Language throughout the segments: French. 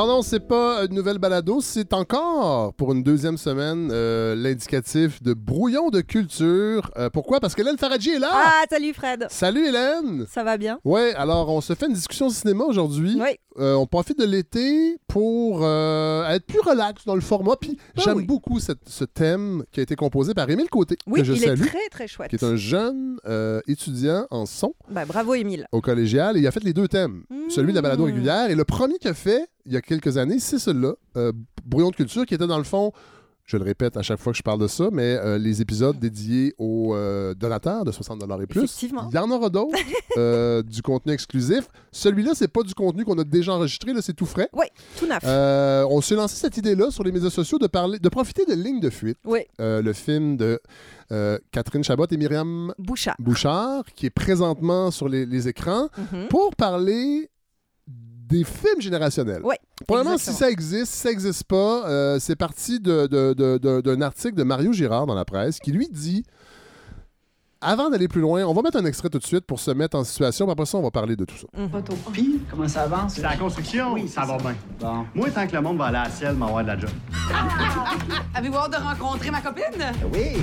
Alors non, c'est pas une nouvelle balado, c'est encore pour une deuxième semaine euh, l'indicatif de brouillon de culture. Euh, pourquoi? Parce que Hélène Faradji est là! Ah, salut Fred! Salut Hélène! Ça va bien? Ouais, alors on se fait une discussion cinéma aujourd'hui. Oui. Euh, on profite de l'été pour être plus relax dans le format. Puis Ah j'aime oui. beaucoup cette- ce thème qui a été composé par Émile Côté, Oui, que je il salue, est très très chouette. qui est un jeune étudiant en son Bah, bravo Émile. au collégial. Et il a fait les deux thèmes, celui de la balado Mmh. régulière. Et le premier qu'il a fait, il y a quelques années, c'est celui-là, euh, Brouillon de culture, qui était dans le fond... Je le répète à chaque fois que je parle de ça, mais euh, les épisodes dédiés aux euh, donateurs de 60 et plus. Effectivement. Il y en aura d'autres, euh, du contenu exclusif. Celui-là, c'est pas du contenu qu'on a déjà enregistré, là, c'est tout frais. Oui, tout neuf. On s'est lancé cette idée-là sur les médias sociaux de parler, de profiter de Ligne de fuite, Oui, le film de euh, Catherine Chabot et Myriam Bouchard. Bouchard, qui est présentement sur les, les écrans, Mhm. pour parler des films générationnels. Ouais, Probablement, si ça existe, si ça n'existe pas, euh, c'est parti de- de- de- de- d'un article de Mario Girard dans la presse qui lui dit avant d'aller plus loin, on va mettre un extrait tout de suite pour se mettre en situation, puis après ça, on va parler de tout ça. Puis, comment ça avance? C'est la construction, Oui, ça va bien. Bon. Moi, tant que le monde va aller à la ciel, m'avoir de la job. Avez-vous hâte de rencontrer ma copine? Oui.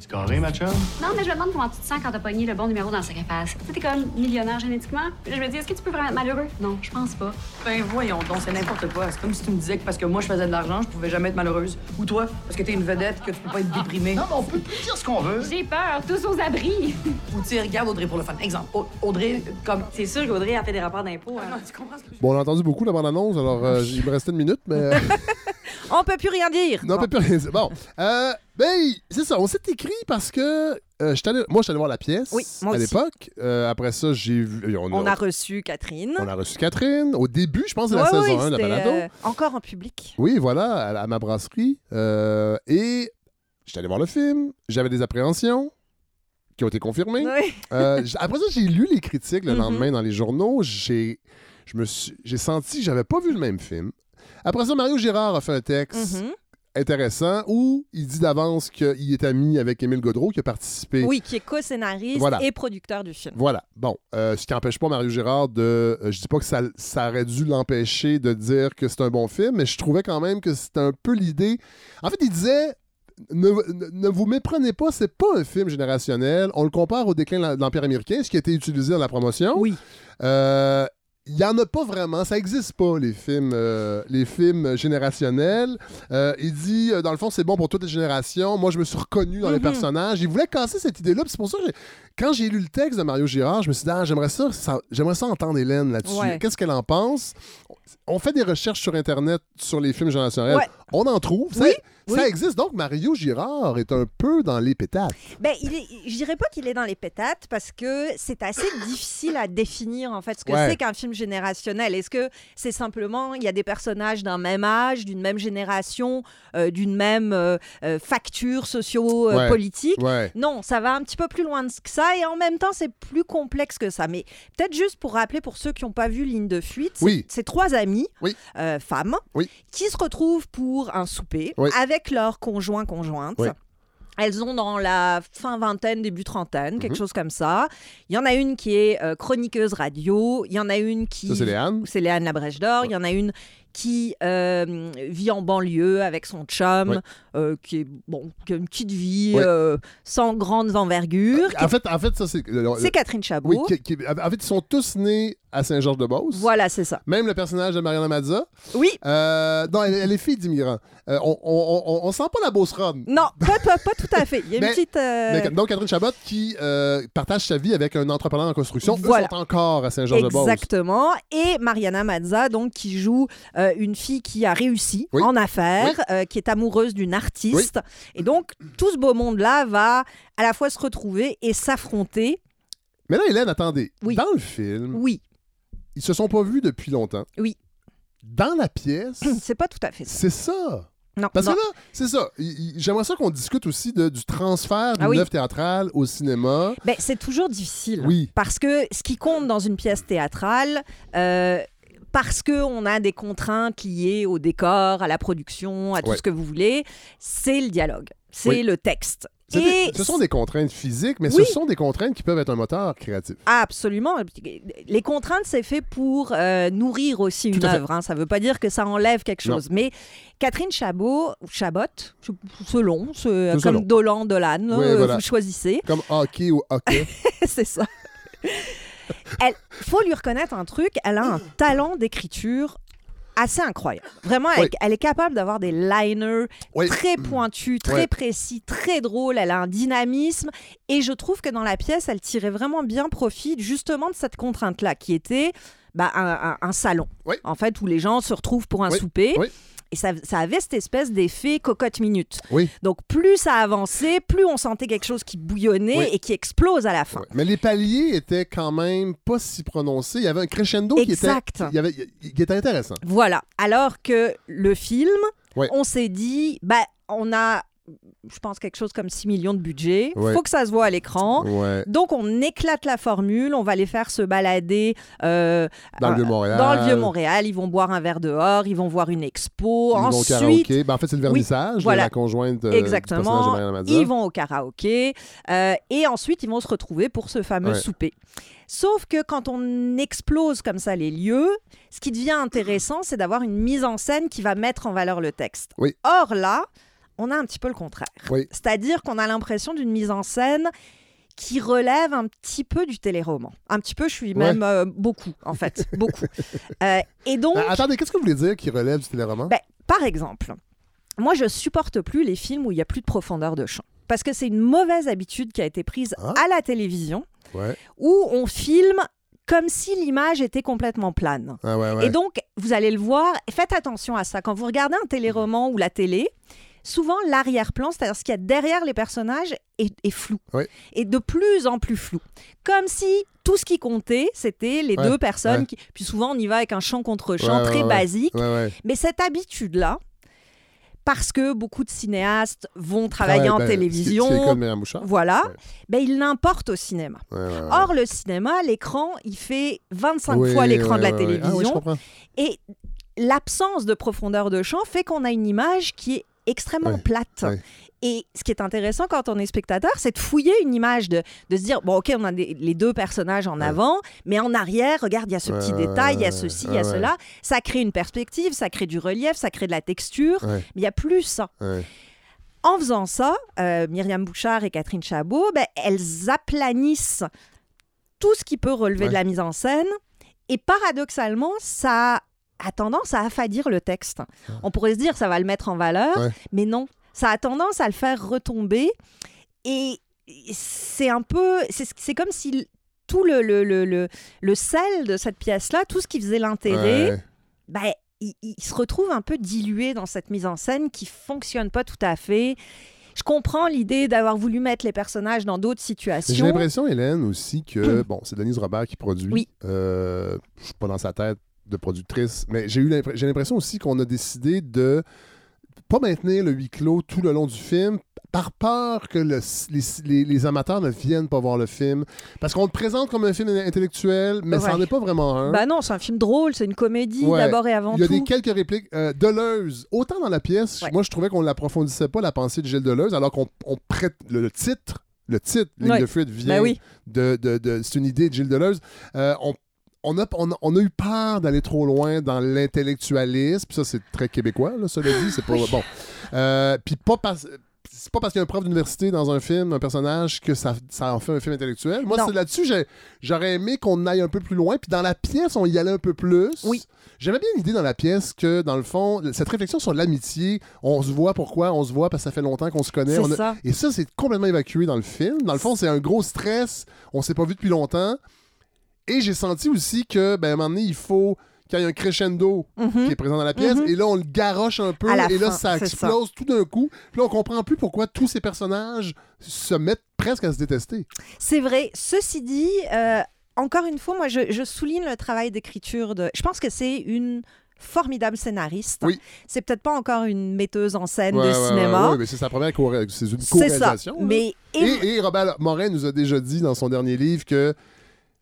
C'est carré, ma chum? Non, mais je me demande comment tu te sens quand t'as pogné le bon numéro dans le sac à face. Tu sais, t'es comme millionnaire génétiquement. Puis là, je me dis, est-ce que tu peux vraiment être malheureux? Non, je pense pas. Ben voyons donc, c'est n'importe quoi. C'est comme si tu me disais que parce que moi je faisais de l'argent, je pouvais jamais être malheureuse. Ou toi, parce que t'es une vedette, que tu peux pas être déprimée. Non, mais on peut plus dire ce qu'on veut. J'ai peur, tous aux abris. Ou tu sais, regarde Audrey pour le fun. Exemple, Au- Audrey, comme. C'est sûr qu'Audrey a fait des rapports d'impôts. Ah, hein. non, tu comprends ce que je Bon, on a entendu beaucoup la bande-annonce, alors euh, il me restait une minute, mais... On peut plus rien dire. non, on peut plus rien dire. Bon, euh, ben, c'est ça, on s'est écrit parce que... euh, allé- moi, je suis allé voir la pièce Oui, à l'époque. Euh, après ça, j'ai vu... On a reçu Catherine. on a reçu Catherine au début, je pense, de la Ouais, saison ouais, 1 de la balado. euh, encore en public. Oui, voilà, à, à ma brasserie. Et j'étais allé voir le film. J'avais des appréhensions qui ont été confirmées. Oui. Après ça, j'ai lu les critiques le Mhm. lendemain dans les journaux. J'ai, je me suis, j'ai senti que j'avais pas vu le même film. Après ça, Mario Girard a fait un texte Mhm. intéressant où il dit d'avance qu'il est ami avec Émile Godreau qui a participé. Oui, qui est co-scénariste Voilà. et producteur du film. Voilà. Bon, euh, ce qui n'empêche pas Mario Girard de. euh, je dis pas que ça, ça aurait dû l'empêcher de dire que c'est un bon film, mais je trouvais quand même que c'était un peu l'idée. En fait, il disait. Ne, ne- ne vous méprenez pas, c'est pas un film générationnel. On le compare au déclin de l'Empire américain, ce qui a été utilisé dans la promotion. Oui. Euh, il n'y en a pas vraiment, ça n'existe pas, les films, euh, les films générationnels. Euh, il dit, euh, dans le fond, c'est bon pour toutes les générations. Moi, je me suis reconnu dans les Mhm. personnages. Il voulait casser cette idée-là. C'est pour ça que quand j'ai lu le texte de Mario Girard, je me suis dit, ah, j'aimerais ça, ça- j'aimerais ça entendre Hélène là-dessus. Ouais. Qu'est-ce qu'elle en pense? On fait des recherches sur Internet sur les films générationnels. Ouais. On en trouve. Ça, Oui, ça existe. Donc, Mario Girard est un peu dans les pétates. Ben, il est, je dirais pas qu'il est dans les pétates parce que c'est assez difficile à définir en fait ce que Ouais. c'est qu'un film générationnel. Est-ce que c'est simplement il y a des personnages d'un même âge, d'une même génération, euh, d'une même euh, euh, facture socio-politique? Ouais. Non, ça va un petit peu plus loin que ça et en même temps c'est plus complexe que ça. Mais peut-être juste pour rappeler pour ceux qui n'ont pas vu Ligne de fuite, c'est- Oui. c'est trois amies, Oui. euh, femmes, Oui. qui se retrouvent pour un souper Oui. Avec leur conjoint conjointe. Oui. Elles ont dans la fin vingtaine, début trentaine, quelque Mhm. chose comme ça. Il y en a une qui est euh, chroniqueuse radio. Il y en a une qui. C'est Léane. C'est Léane Labrèche d'Or. Il y en a une qui euh, vit en banlieue avec son chum, euh, qui est bon, qui a une petite vie sans grandes envergures. En fait, en fait, ça, c'est. C'est Catherine Chabot. Oui, qui- qui- en fait, ils sont tous nés à Saint-Georges-de-Beauce. Voilà, c'est ça. Même le personnage de Mariana Mazza. Oui. Euh, non, elle, elle est fille d'immigrants. Euh, on, on, on, on sent pas la Beauce Ron. Non, pas, pas, pas tout à fait. Il y a une Mais- petite. euh, Mais, donc, Catherine Chabot qui euh, partage sa vie avec un entrepreneur en construction. Voilà. Eux sont encore à Saint-Georges-de-Beauce. Exactement. Et Mariana Mazza, donc, qui joue une fille qui a réussi Oui. en affaires, qui est amoureuse d'une artiste. Et donc, tout ce beau monde-là va à la fois se retrouver et s'affronter. Mais là, Hélène, attendez. Oui. Dans le film, Oui, ils se sont pas vus depuis longtemps. Oui. Dans la pièce, c'est pas tout à fait ça. c'est ça. Non, Parce non. que là, c'est ça. J'aimerais ça qu'on discute aussi de- du transfert d'une Ah oui. œuvre théâtrale au cinéma. Ben, c'est toujours difficile. Oui. Parce que ce qui compte dans une pièce théâtrale, euh, parce qu'on a des contraintes liées au décor, à la production, à tout Ouais. ce que vous voulez, c'est le dialogue, c'est Oui. le texte. Et ce sont des contraintes physiques, mais Oui. ce sont des contraintes qui peuvent être un moteur créatif. Absolument. Les contraintes, c'est fait pour euh, nourrir aussi Tout une œuvre. hein. Ça ne veut pas dire que ça enlève quelque Non. chose. Mais Catherine Chabot, Chabot, selon, comme selon. Dolan, Dolan, Oui, euh, voilà. vous choisissez. Comme hockey ou hockey. c'est ça. Elle faut lui reconnaître un truc, elle a un talent d'écriture assez incroyable. Vraiment, elle, Oui. elle est capable d'avoir des liners Oui. très pointus, très Ouais. précis, très drôles. Elle a un dynamisme. Et je trouve que dans la pièce, elle tirait vraiment bien profit justement de cette contrainte-là, qui était bah, un, un- un salon, en fait, où les gens se retrouvent pour un souper. Et ça, ça avait cette espèce d'effet cocotte minute. Oui. Donc plus ça avançait, plus on sentait quelque chose qui bouillonnait Oui. et qui explose à la fin. Mais les paliers étaient quand même pas si prononcés. Il y avait un crescendo Exact. qui était, il y avait, qui était intéressant. Voilà. Alors que le film, on s'est dit, bah, on a, je pense, quelque chose comme 6 millions de budget. Ouais. faut que ça se voit à l'écran. Ouais. Donc, on éclate la formule. On va les faire se balader euh, Dans le euh. Dans le Vieux-Montréal. Ils vont boire un verre dehors. Ils vont voir une expo. Ils vont au Ensuite, karaoké. Ben, en fait, c'est le vernissage voilà. de la conjointe euh, du personnage de Exactement. Ils vont au karaoké euh, et ensuite ils vont se retrouver pour ce fameux Ouais. souper. Sauf que quand on explose comme ça les lieux, ce qui devient intéressant, c'est d'avoir une mise en scène qui va mettre en valeur le texte. Oui. Or là, on a un petit peu le contraire. Oui. C'est-à-dire qu'on a l'impression d'une mise en scène qui relève un petit peu du téléroman. Un petit peu, je suis même euh, beaucoup, en fait, beaucoup. Euh, et donc, Ah, attendez, qu'est-ce que vous voulez dire qui relève du téléroman? ben, par exemple, moi, je supporte plus les films où il y a plus de profondeur de champ. Parce que c'est une mauvaise habitude qui a été prise Ah. à la télévision, ouais. où on filme comme si l'image était complètement plane. Ah, ouais. Et donc, vous allez le voir, faites attention à ça. Quand vous regardez un téléroman ou la télé, souvent l'arrière-plan, c'est-à-dire ce qu'il y a derrière les personnages, est, est flou. Oui. Et de plus en plus flou. Comme si tout ce qui comptait, c'était les Ouais, deux personnes. ouais. Qui... Puis souvent, on y va avec un chant contre chant Ouais, très basique. Mais cette habitude-là, parce que beaucoup de cinéastes vont travailler Ouais, en ben, télévision, C'est Bouchard. voilà, Ouais. ben, il l'importe au cinéma. Ouais. Or, le cinéma, l'écran, il fait 25 Oui, fois l'écran de la télévision. Ah, oui, comprends. Et l'absence de profondeur de champ fait qu'on a une image qui est extrêmement plate. Et ce qui est intéressant quand on est spectateur, c'est de fouiller une image, de, de se dire, bon, OK, on a des- les deux personnages en Ouais. avant, mais en arrière, regarde, il y a ce petit Ouais, détail, il y a ceci, il y a cela. Ça crée une perspective, ça crée du relief, ça crée de la texture, mais il n'y a plus ça. En faisant ça, euh, Myriam Bouchard et Catherine Chabot, ben, elles aplanissent tout ce qui peut relever de la mise en scène. Et paradoxalement, ça a tendance à affadir le texte. On pourrait se dire ça va le mettre en valeur, Ouais. mais non. Ça a tendance à le faire retomber. Et c'est un peu... C'est comme si tout le, le, le, le, le sel de cette pièce-là, tout ce qui faisait l'intérêt, Ouais. ben, il, il se retrouve un peu dilué dans cette mise en scène qui fonctionne pas tout à fait. Je comprends l'idée d'avoir voulu mettre les personnages dans d'autres J'ai situations. l'impression, Hélène, aussi que, bon, c'est Denise Robert qui produit. Oui. Euh, je suis pas dans sa tête de productrice, mais j'ai eu l'impression aussi qu'on a décidé de pas maintenir le huis clos tout le long du film par peur que le- les, les- les amateurs ne viennent pas voir le film. Parce qu'on le présente comme un film intellectuel, mais ça Ouais. n'en est pas vraiment un. Bah non, c'est un film drôle, c'est une comédie Ouais. d'abord et avant Il y a tout. des quelques répliques. Euh, Deleuze, autant dans la pièce, Ouais. moi je trouvais qu'on n'approfondissait pas la pensée de Gilles Deleuze, alors qu'on on prête le, le titre, le titre, Ligne de fuite vient Ben oui. de, de- de- c'est une idée de Gilles Deleuze. Euh, on, on a, on, a- on a eu peur d'aller trop loin dans l'intellectualisme, ça c'est très québécois, là, cela dit, c'est pas bon. Euh, puis pas parce c'est pas parce qu'il y a un prof d'université dans un film, un personnage, que ça, ça en fait un film intellectuel. Moi, c'est là-dessus, j'aurais aimé qu'on aille un peu plus loin. Puis dans la pièce, on y allait un peu plus. Oui. J'aimais bien l'idée dans la pièce que, dans le fond, cette réflexion sur l'amitié, on se voit pourquoi, on se voit parce que ça fait longtemps qu'on se connaît. C'est on a- ça. Et ça, c'est complètement évacué dans le film. Dans le fond, c'est un gros stress. On s'est pas vu depuis longtemps. Et j'ai senti aussi que, ben, à un moment donné, il faut qu'il y ait un crescendo Mhm. qui est présent dans la pièce. Mhm. Et là, on le garoche un peu. Et là, fin, ça explose tout d'un coup. Puis là, on comprend plus pourquoi tous ces personnages se mettent presque à se détester. C'est vrai. Ceci dit, euh, encore une fois, moi, je, je souligne le travail d'écriture de. Je pense que c'est une formidable scénariste. Oui. C'est peut-être pas encore une metteuse en scène Ouais, de ouais, cinéma. ouais, mais c'est sa première co c'est une c'est ça. co-réalisation. Mais Et, et Robert Morin nous a déjà dit dans son dernier livre que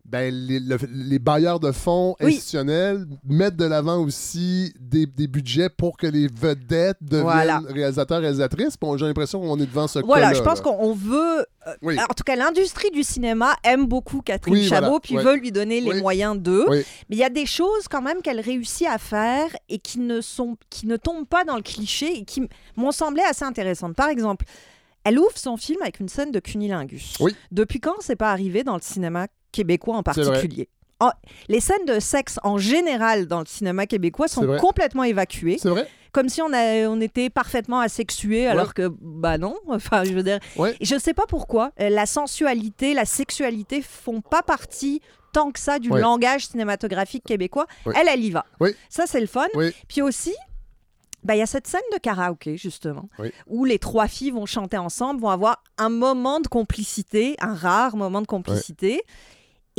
ben, les, le- les bailleurs de fonds Oui. institutionnels mettent de l'avant aussi des, des budgets pour que les vedettes deviennent Voilà. réalisateurs, réalisatrices. Puis on- j'ai l'impression qu'on est devant ce Voilà, je pense qu'on on veut. euh, Oui. En tout cas, l'industrie du cinéma aime beaucoup Catherine Oui, voilà, Chabot, puis ouais. veut lui donner les moyens d'eux. Mais il y a des choses quand même qu'elle réussit à faire et qui ne, sont, qui ne tombent pas dans le cliché et qui m'ont semblé assez intéressantes. Par exemple, elle ouvre son film avec une scène de cunilingus. Oui. Depuis quand c'est pas arrivé dans le cinéma québécois en particulier En- les scènes de sexe en général dans le cinéma québécois sont complètement évacuées, C'est vrai? comme si on, a- on était parfaitement asexués, alors que, bah non, enfin, je veux dire, Ouais. je ne sais pas pourquoi. euh, La sensualité, la sexualité font pas partie tant que ça du Ouais. langage cinématographique québécois. Elle, elle y va. Ça, c'est le fun. Puis aussi, bah, il y a cette scène de karaoké, justement, Oui. où les trois filles vont chanter ensemble, vont avoir un moment de complicité, un rare moment de complicité.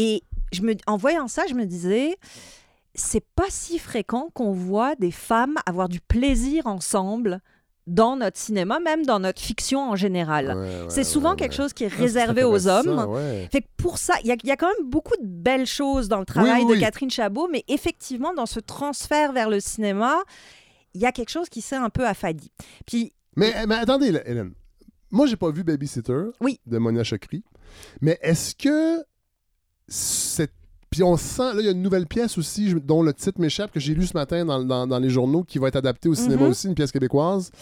Et je me, en voyant ça, je me disais, c'est pas si fréquent qu'on voit des femmes avoir du plaisir ensemble dans notre cinéma, même dans notre fiction en général. Ouais, ouais, c'est souvent ouais, quelque chose qui est Ah, réservé aux hommes. Fait que pour ça, il y, a- il y a quand même beaucoup de belles choses dans le travail oui, de oui. Catherine Chabot, mais effectivement, dans ce transfert vers le cinéma, il y a quelque chose qui s'est un peu affadi. Puis, Mais, mais attendez, là, Hélène. Moi, j'ai pas vu Babysitter de Monia Chokri. Mais est-ce que cette. Puis on sent, là, il y a une nouvelle pièce aussi dont le titre m'échappe, que j'ai lu ce matin dans, dans- dans les journaux, qui va être adaptée au cinéma Mhm. aussi, une pièce québécoise.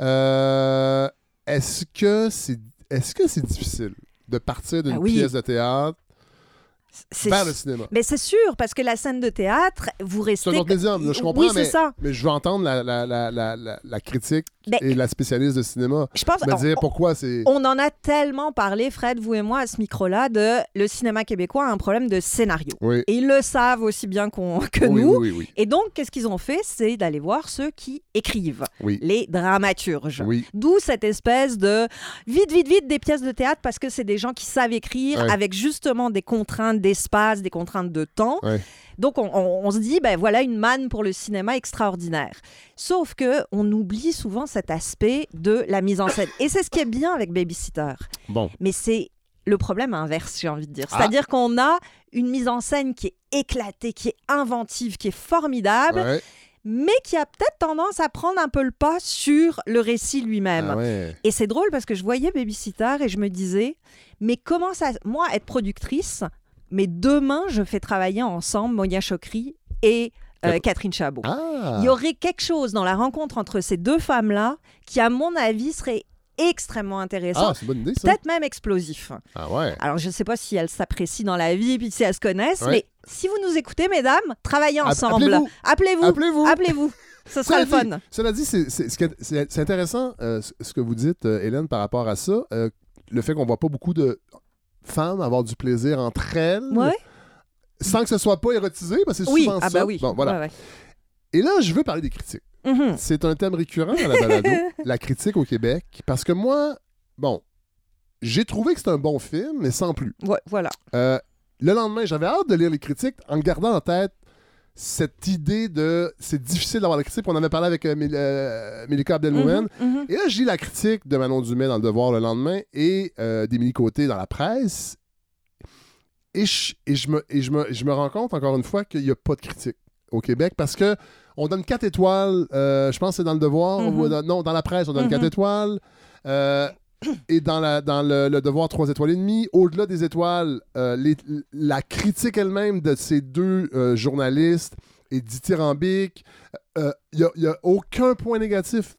Euh, est-ce que c'est est-ce que c'est difficile de partir d'une Ah oui. pièce de théâtre c'est vers le cinéma? mais c'est sûr, parce que la scène de théâtre, vous C'est restez... un autre médium, là, je comprends, Oui, mais, c'est ça. mais je veux entendre la, la, la- la critique Ben, et la spécialiste de cinéma Je pense... me on- dire pourquoi c'est... On en a tellement parlé, Fred, vous et moi, à ce micro-là, de le cinéma québécois a un problème de scénario. Oui. Et ils le savent aussi bien qu'on- que oui, nous. oui, oui, oui. Et donc, qu'est-ce qu'ils ont fait? C'est d'aller voir ceux qui écrivent, Oui. les dramaturges. Oui. D'où cette espèce de vite, vite, vite des pièces de théâtre parce que c'est des gens qui savent écrire Ouais. avec justement des contraintes d'espace, des contraintes de temps. Ouais. Donc on, on- on se dit, ben voilà une manne pour le cinéma extraordinaire. Sauf que on oublie souvent cet aspect de la mise en scène. Et c'est ce qui est bien avec Babysitter. Bon. Mais c'est le problème inverse, j'ai envie de dire. Ah. C'est-à-dire qu'on a une mise en scène qui est éclatée, qui est inventive, qui est formidable, Ouais. mais qui a peut-être tendance à prendre un peu le pas sur le récit lui-même. Ah ouais. Et c'est drôle parce que je voyais Babysitter et je me disais, mais comment ça, moi, être productrice, mais demain, je fais travailler ensemble Monia Chokri et euh, Catherine Chabot. Ah! Il y aurait quelque chose dans la rencontre entre ces deux femmes-là qui, à mon avis, serait extrêmement intéressant, Ah, peut-être même explosif. Ah ouais. Alors, je ne sais pas si elles s'apprécient dans la vie, puis si elles se connaissent, Ouais. mais si vous nous écoutez, mesdames, travaillez ensemble. appelez-vous. Appelez-vous. Appelez-vous. Ce sera le fun. dit- Cela dit, c'est- intéressant euh, ce ce que vous dites, euh, Hélène, par rapport à ça. Euh, le fait qu'on voit pas beaucoup de femmes avoir du plaisir entre elles, Ouais. sans que ce soit pas érotisé, parce que c'est Oui, souvent ah ça. bah oui. Bon, voilà. Ouais. Et là, je veux parler des critiques. Mhm. C'est un thème récurrent à la balado, la critique au Québec, parce que moi, bon, j'ai trouvé que c'était un bon film, mais sans plus. Ouais, voilà. Euh, le lendemain, j'avais hâte de lire les critiques en gardant en tête cette idée de c'est difficile d'avoir la critique. On avait parlé avec euh, Mél- euh, Abdelmoumen. Mhm, mhm. Et là, je lis la critique de Manon Dumais dans Le Devoir le lendemain et euh, d'Émilie Côté dans la presse. Et je, et je, me, et je, me, je me rends compte, encore une fois, qu'il n'y a pas de critique au Québec parce que on donne 4 étoiles, euh, je pense que c'est dans Le Devoir, Mhm. ou dans- non, dans la presse, on donne Mhm. 4 étoiles. Euh, et dans, la, dans le, le Devoir, 3 étoiles et demie. Au-delà des étoiles, euh, les- la critique elle-même de ces deux euh, journalistes est dithyrambique. Il n'y a, aucun point négatif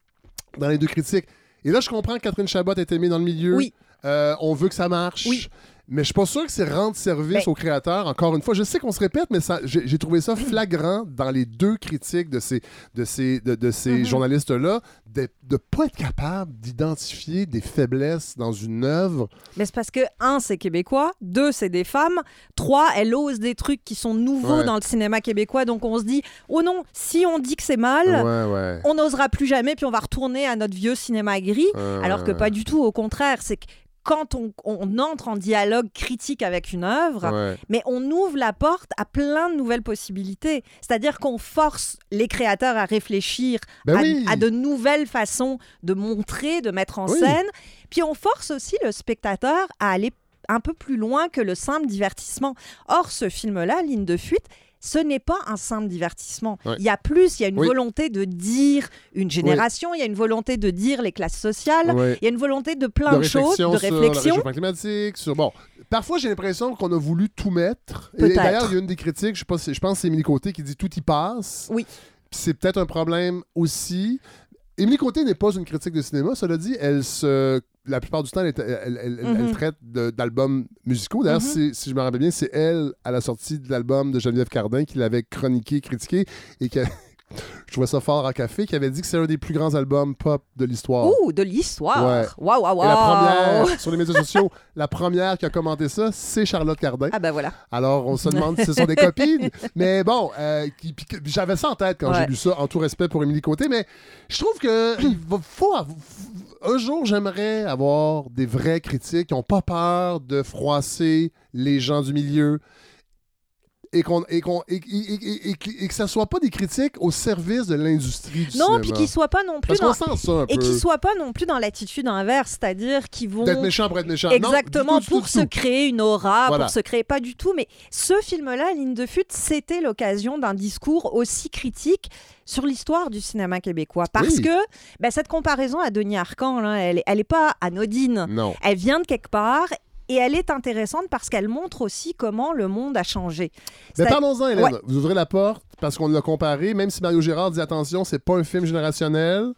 dans les deux critiques. Et là, je comprends que Catherine Chabot est aimée dans le milieu. Oui. Euh, on veut que ça marche. Oui. Mais je suis pas sûr que c'est rendre service Ben- aux créateurs. Encore une fois, je sais qu'on se répète, mais j'ai trouvé ça flagrant dans les deux critiques de ces, de ces, de, de ces Mhm. journalistes-là, de ne pas être capable d'identifier des faiblesses dans une œuvre. Mais c'est parce que, un, c'est québécois, deux, c'est des femmes, trois, elle ose des trucs qui sont nouveaux Ouais. dans le cinéma québécois, donc on se dit, oh non, si on dit que c'est mal, Ouais, ouais. on n'osera plus jamais, puis on va retourner à notre vieux cinéma gris, alors que pas du tout, au contraire, c'est que quand on, on entre en dialogue critique avec une œuvre, Ouais. mais on ouvre la porte à plein de nouvelles possibilités. C'est-à-dire qu'on force les créateurs à réfléchir Ben à, oui. à de nouvelles façons de montrer, de mettre en Oui. scène. Puis on force aussi le spectateur à aller un peu plus loin que le simple divertissement. Or, ce film-là, Ligne de fuite, ce n'est pas un simple divertissement. Ouais. Il y a plus, il y a une Oui. volonté de dire une génération, il y a une volonté de dire les classes sociales, il y a une volonté de plein de, choses, de sur le réflexion. réchauffement climatique, sur bon. Parfois, j'ai l'impression qu'on a voulu tout mettre. Et d'ailleurs, il y a une des critiques, je si- je pense que c'est Émilie Côté qui dit tout y passe. Oui. C'est peut-être un problème aussi. Émilie Côté n'est pas une critique de cinéma, cela dit, elle se la plupart du temps, elle, Mhm. traite d'albums musicaux. D'ailleurs, Mhm. si je me rappelle bien, c'est elle, à la sortie de l'album de Geneviève Cardin, qui l'avait chroniqué, critiqué, et que je trouvais ça fort en café, qui avait dit que c'est un des plus grands albums pop de l'histoire. Ouh, de l'histoire. Waouh, waouh, Et la première, sur les médias sociaux, la première qui a commenté ça, c'est Charlotte Cardin. Ah ben voilà. Alors, on se demande si ce sont des copines. Mais bon, euh, j'avais ça en tête quand Ouais. j'ai lu ça, en tout respect pour Émilie Côté. Mais je trouve que il faut un jour, j'aimerais avoir des vrais critiques qui n'ont pas peur de froisser les gens du milieu. Et, qu'on, et, qu'on, et, que ça soit pas des critiques au service de l'industrie du Non, cinéma. puis qu'ils soient pas non plus Parce dans... qu'on sent ça un Et qu'ils soient pas non plus dans l'attitude inverse, c'est-à-dire qu'ils vont D'être méchant pour être méchant. Non, exactement du tout, pour se tout. créer une aura, Voilà. pour se créer pas du tout. Mais ce film-là, Ligne de fuite, c'était l'occasion d'un discours aussi critique sur l'histoire du cinéma québécois. Parce Oui. que ben, cette comparaison à Denis Arcand, là, elle, est- elle est pas anodine. Non. Elle vient de quelque part. Et elle est intéressante parce qu'elle montre aussi comment le monde a changé. Mais parlons-en, Hélène. Ouais. Vous ouvrez la porte parce qu'on l'a comparé. Même si Mario Gérard dit attention, c'est pas un film générationnel.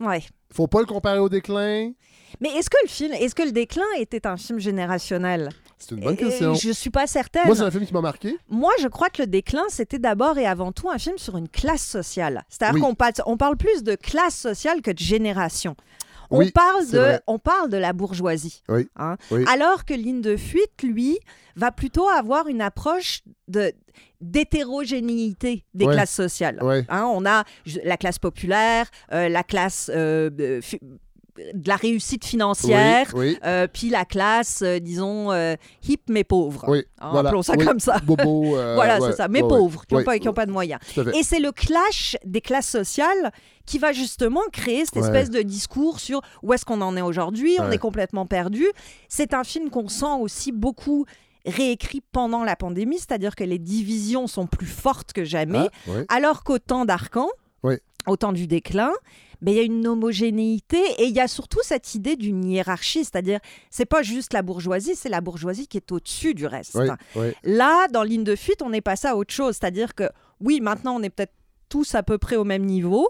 Ouais. Faut pas le comparer au déclin. Mais est-ce que le film, est-ce que le déclin était un film générationnel? C'est une bonne question. Je suis pas certaine. Moi, c'est un film qui m'a marqué. Moi, je crois que le déclin, c'était d'abord et avant tout un film sur une classe sociale. C'est-à-dire Oui. qu'on parle, on parle plus de classe sociale que de génération. On, parle de, vrai. on parle de la bourgeoisie. Oui, hein. oui. Alors que Ligne de fuite, lui, va plutôt avoir une approche de d'hétérogénéité des Ouais. classes sociales. Ouais. Hein, on a la classe populaire, euh, la classe euh, de, la réussite financière, Oui, oui. euh, puis la classe, euh, disons, euh, hip mais pauvre. Oui, Hein, voilà. Appelons ça comme ça. Bobo. voilà, ouais, c'est ça. Mais ouais, pauvres, qui n'ont pas, pas de moyens. Et c'est le clash des classes sociales qui va justement créer cette Ouais. espèce de discours sur où est-ce qu'on en est aujourd'hui, on est complètement perdu. C'est un film qu'on sent aussi beaucoup réécrit pendant la pandémie, c'est-à-dire que les divisions sont plus fortes que jamais, Ah, alors qu'au temps d'Arcan, au temps du déclin, ben, il y a une homogénéité et il y a surtout cette idée d'une hiérarchie, c'est-à-dire c'est pas juste la bourgeoisie, c'est la bourgeoisie qui est au-dessus du reste. Oui, oui. Là, dans Ligne de fuite, on est passé à autre chose. C'est-à-dire que, oui, maintenant, on est peut-être tous à peu près au même niveau,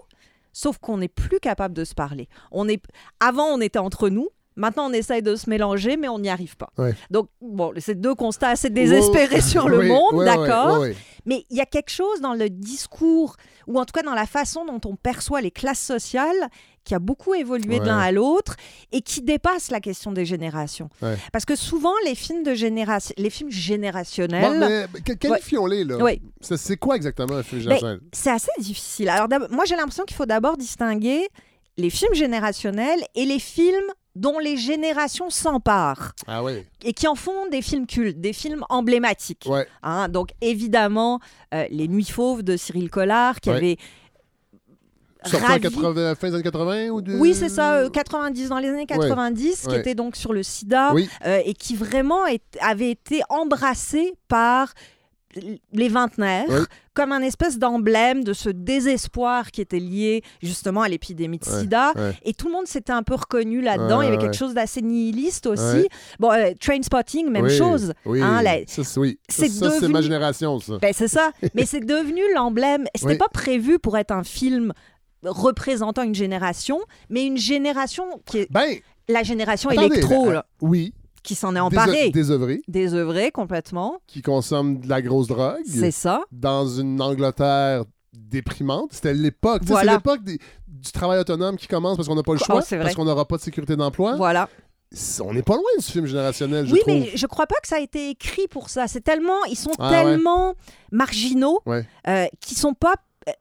sauf qu'on n'est plus capable de se parler. On est... Avant, on était entre nous. Maintenant, on essaye de se mélanger, mais on n'y arrive pas. Ouais. Donc, bon, c'est deux constats assez désespérés sur le oui, monde, ouais, d'accord ouais, Mais il y a quelque chose dans le discours, ou en tout cas dans la façon dont on perçoit les classes sociales, qui a beaucoup évolué de l'un à l'autre et qui dépasse la question des générations. Parce que souvent, les films de génération, les films générationnels, Bon, qualifions-les, là? C'est quoi exactement un film Ben, générationnel? c'est assez difficile. Alors, moi, j'ai l'impression qu'il faut d'abord distinguer les films générationnels et les films dont les générations s'emparent Ah oui. et qui en font des films cultes, des films emblématiques. Ouais. Hein, donc, évidemment, euh, Les Nuits Fauves de Cyril Collard, qui Ouais. avait Sorti en ravi- 80, fin des années 80 ou de... Oui, c'est ça, euh, 90, dans les années 90, qui Ouais. était donc sur le sida Oui. euh, et qui vraiment est- avait été embrassé par les vingtenaires Oui. comme un espèce d'emblème de ce désespoir qui était lié justement à l'épidémie de sida. ouais. Et tout le monde s'était un peu reconnu là-dedans. Ouais, Il y avait quelque chose d'assez nihiliste aussi. Bon, euh, Trainspotting, même Oui, chose. Oui, hein, la- ça, c'est oui. Devenu- ma génération, ça. ben, c'est ça. Mais c'est devenu l'emblème. C'était Oui. pas prévu pour être un film représentant une génération, mais une génération qui est Ben, la génération attendez, électro, là, oui, qui s'en est emparée, désœuvré, désœuvrée complètement. qui consomme de la grosse drogue. C'est ça. dans une Angleterre déprimante. C'était l'époque. Voilà. C'est l'époque des- du travail autonome qui commence parce qu'on n'a pas le Oh, choix, vrai. parce qu'on n'aura pas de sécurité d'emploi. Voilà. On n'est pas loin du film générationnel, je Oui, trouve. mais je crois pas que ça a été écrit pour ça. C'est tellement, ils sont Ah, ouais. tellement marginaux Ouais. euh, sont pas euh,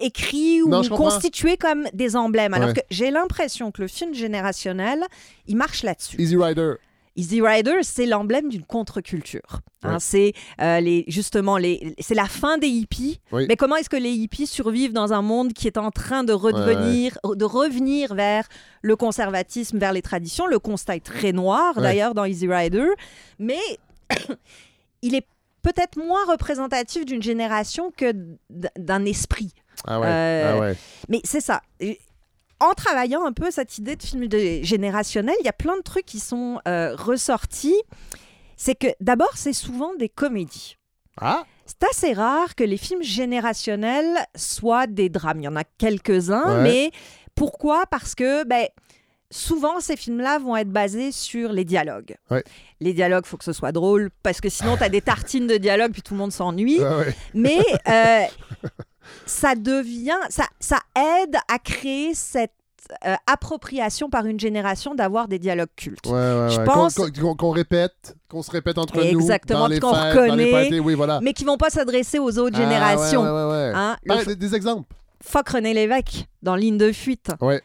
écrits Non, ou constitués comme des emblèmes. Alors Ouais. que j'ai l'impression que le film générationnel, il marche là-dessus. Easy Rider. Easy Rider, c'est l'emblème d'une contre-culture. Hein, Ouais. c'est euh, les, justement les, c'est la fin des hippies. Oui. Mais comment est-ce que les hippies survivent dans un monde qui est en train de redevenir, de revenir vers le conservatisme, vers les traditions? Le constat est très noir d'ailleurs dans Easy Rider, mais il est peut-être moins représentatif d'une génération que d'un esprit. Ah ouais. Euh, ah ouais. Mais c'est ça. En travaillant un peu cette idée de film de- générationnel, il y a plein de trucs qui sont euh, ressortis. C'est que d'abord, c'est souvent des comédies. Ah, C'est assez rare que les films générationnels soient des drames. Il y en a quelques-uns, Ouais. mais pourquoi? Parce que ben, souvent, ces films-là vont être basés sur les dialogues. Ouais. Les dialogues, il faut que ce soit drôle, parce que sinon, tu as des tartines de dialogue, puis tout le monde s'ennuie. ah ouais. Mais euh, ça devient, ça, ça aide à créer cette euh, appropriation par une génération d'avoir des dialogues cultes. Ouais, ouais, Je ouais. pense- Qu'on, répète, qu'on se répète entre Exactement, nous, qu'on reconnaît, parties, oui, voilà. Mais qui vont pas s'adresser aux autres Ah, générations. Hein, le Par- des, des exemples. fuck René Lévesque dans Ligne de fuite. Ouais.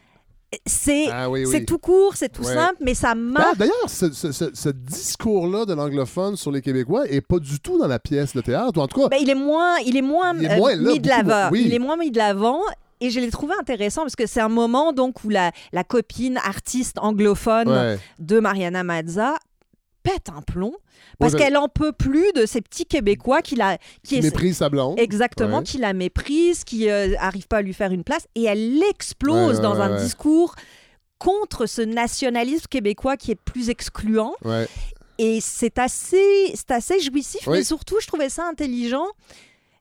C'est Ah oui, oui. c'est tout court, c'est tout Ouais. simple, mais ça Ah, marque. D'ailleurs, ce, ce- ce- ce discours-là de l'anglophone sur les Québécois est pas du tout dans la pièce de théâtre, ou en tout cas, Ben, il est moins, il est moins, Il est euh, là, mis de l'avant. oui. Il est moins mis de l'avant. Et je l'ai trouvé intéressant parce que c'est un moment donc où la, la copine artiste anglophone ouais. de Mariana Mazza pète un plomb parce ben- qu'elle en peut plus de ces petits Québécois qui la qui qui méprise sa blonde. exactement Ouais. qui la méprise, qui n'arrive pas à lui faire une place et elle explose Ouais, ouais, dans un discours contre ce nationalisme québécois qui est plus excluant et c'est assez c'est assez jouissif Oui. mais surtout je trouvais ça intelligent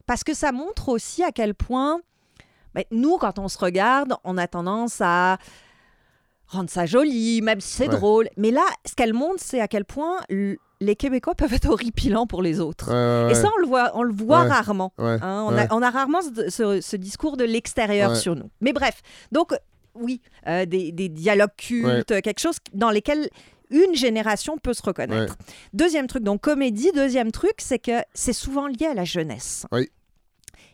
parce que ça montre aussi à quel point ben, nous quand on se regarde on a tendance à rendre ça joli même si c'est Ouais. drôle mais là ce qu'elle montre c'est à quel point les Québécois peuvent être horripilants pour les autres Ouais, ouais, et ça on le voit on le voit rarement. Hein, on, a, on a rarement ce, ce- ce discours de l'extérieur sur nous. Mais bref, donc oui, euh, des, des dialogues cultes, quelque chose dans lesquels une génération peut se reconnaître. Deuxième truc, donc comédie. Deuxième truc, c'est que c'est souvent lié à la jeunesse. Oui.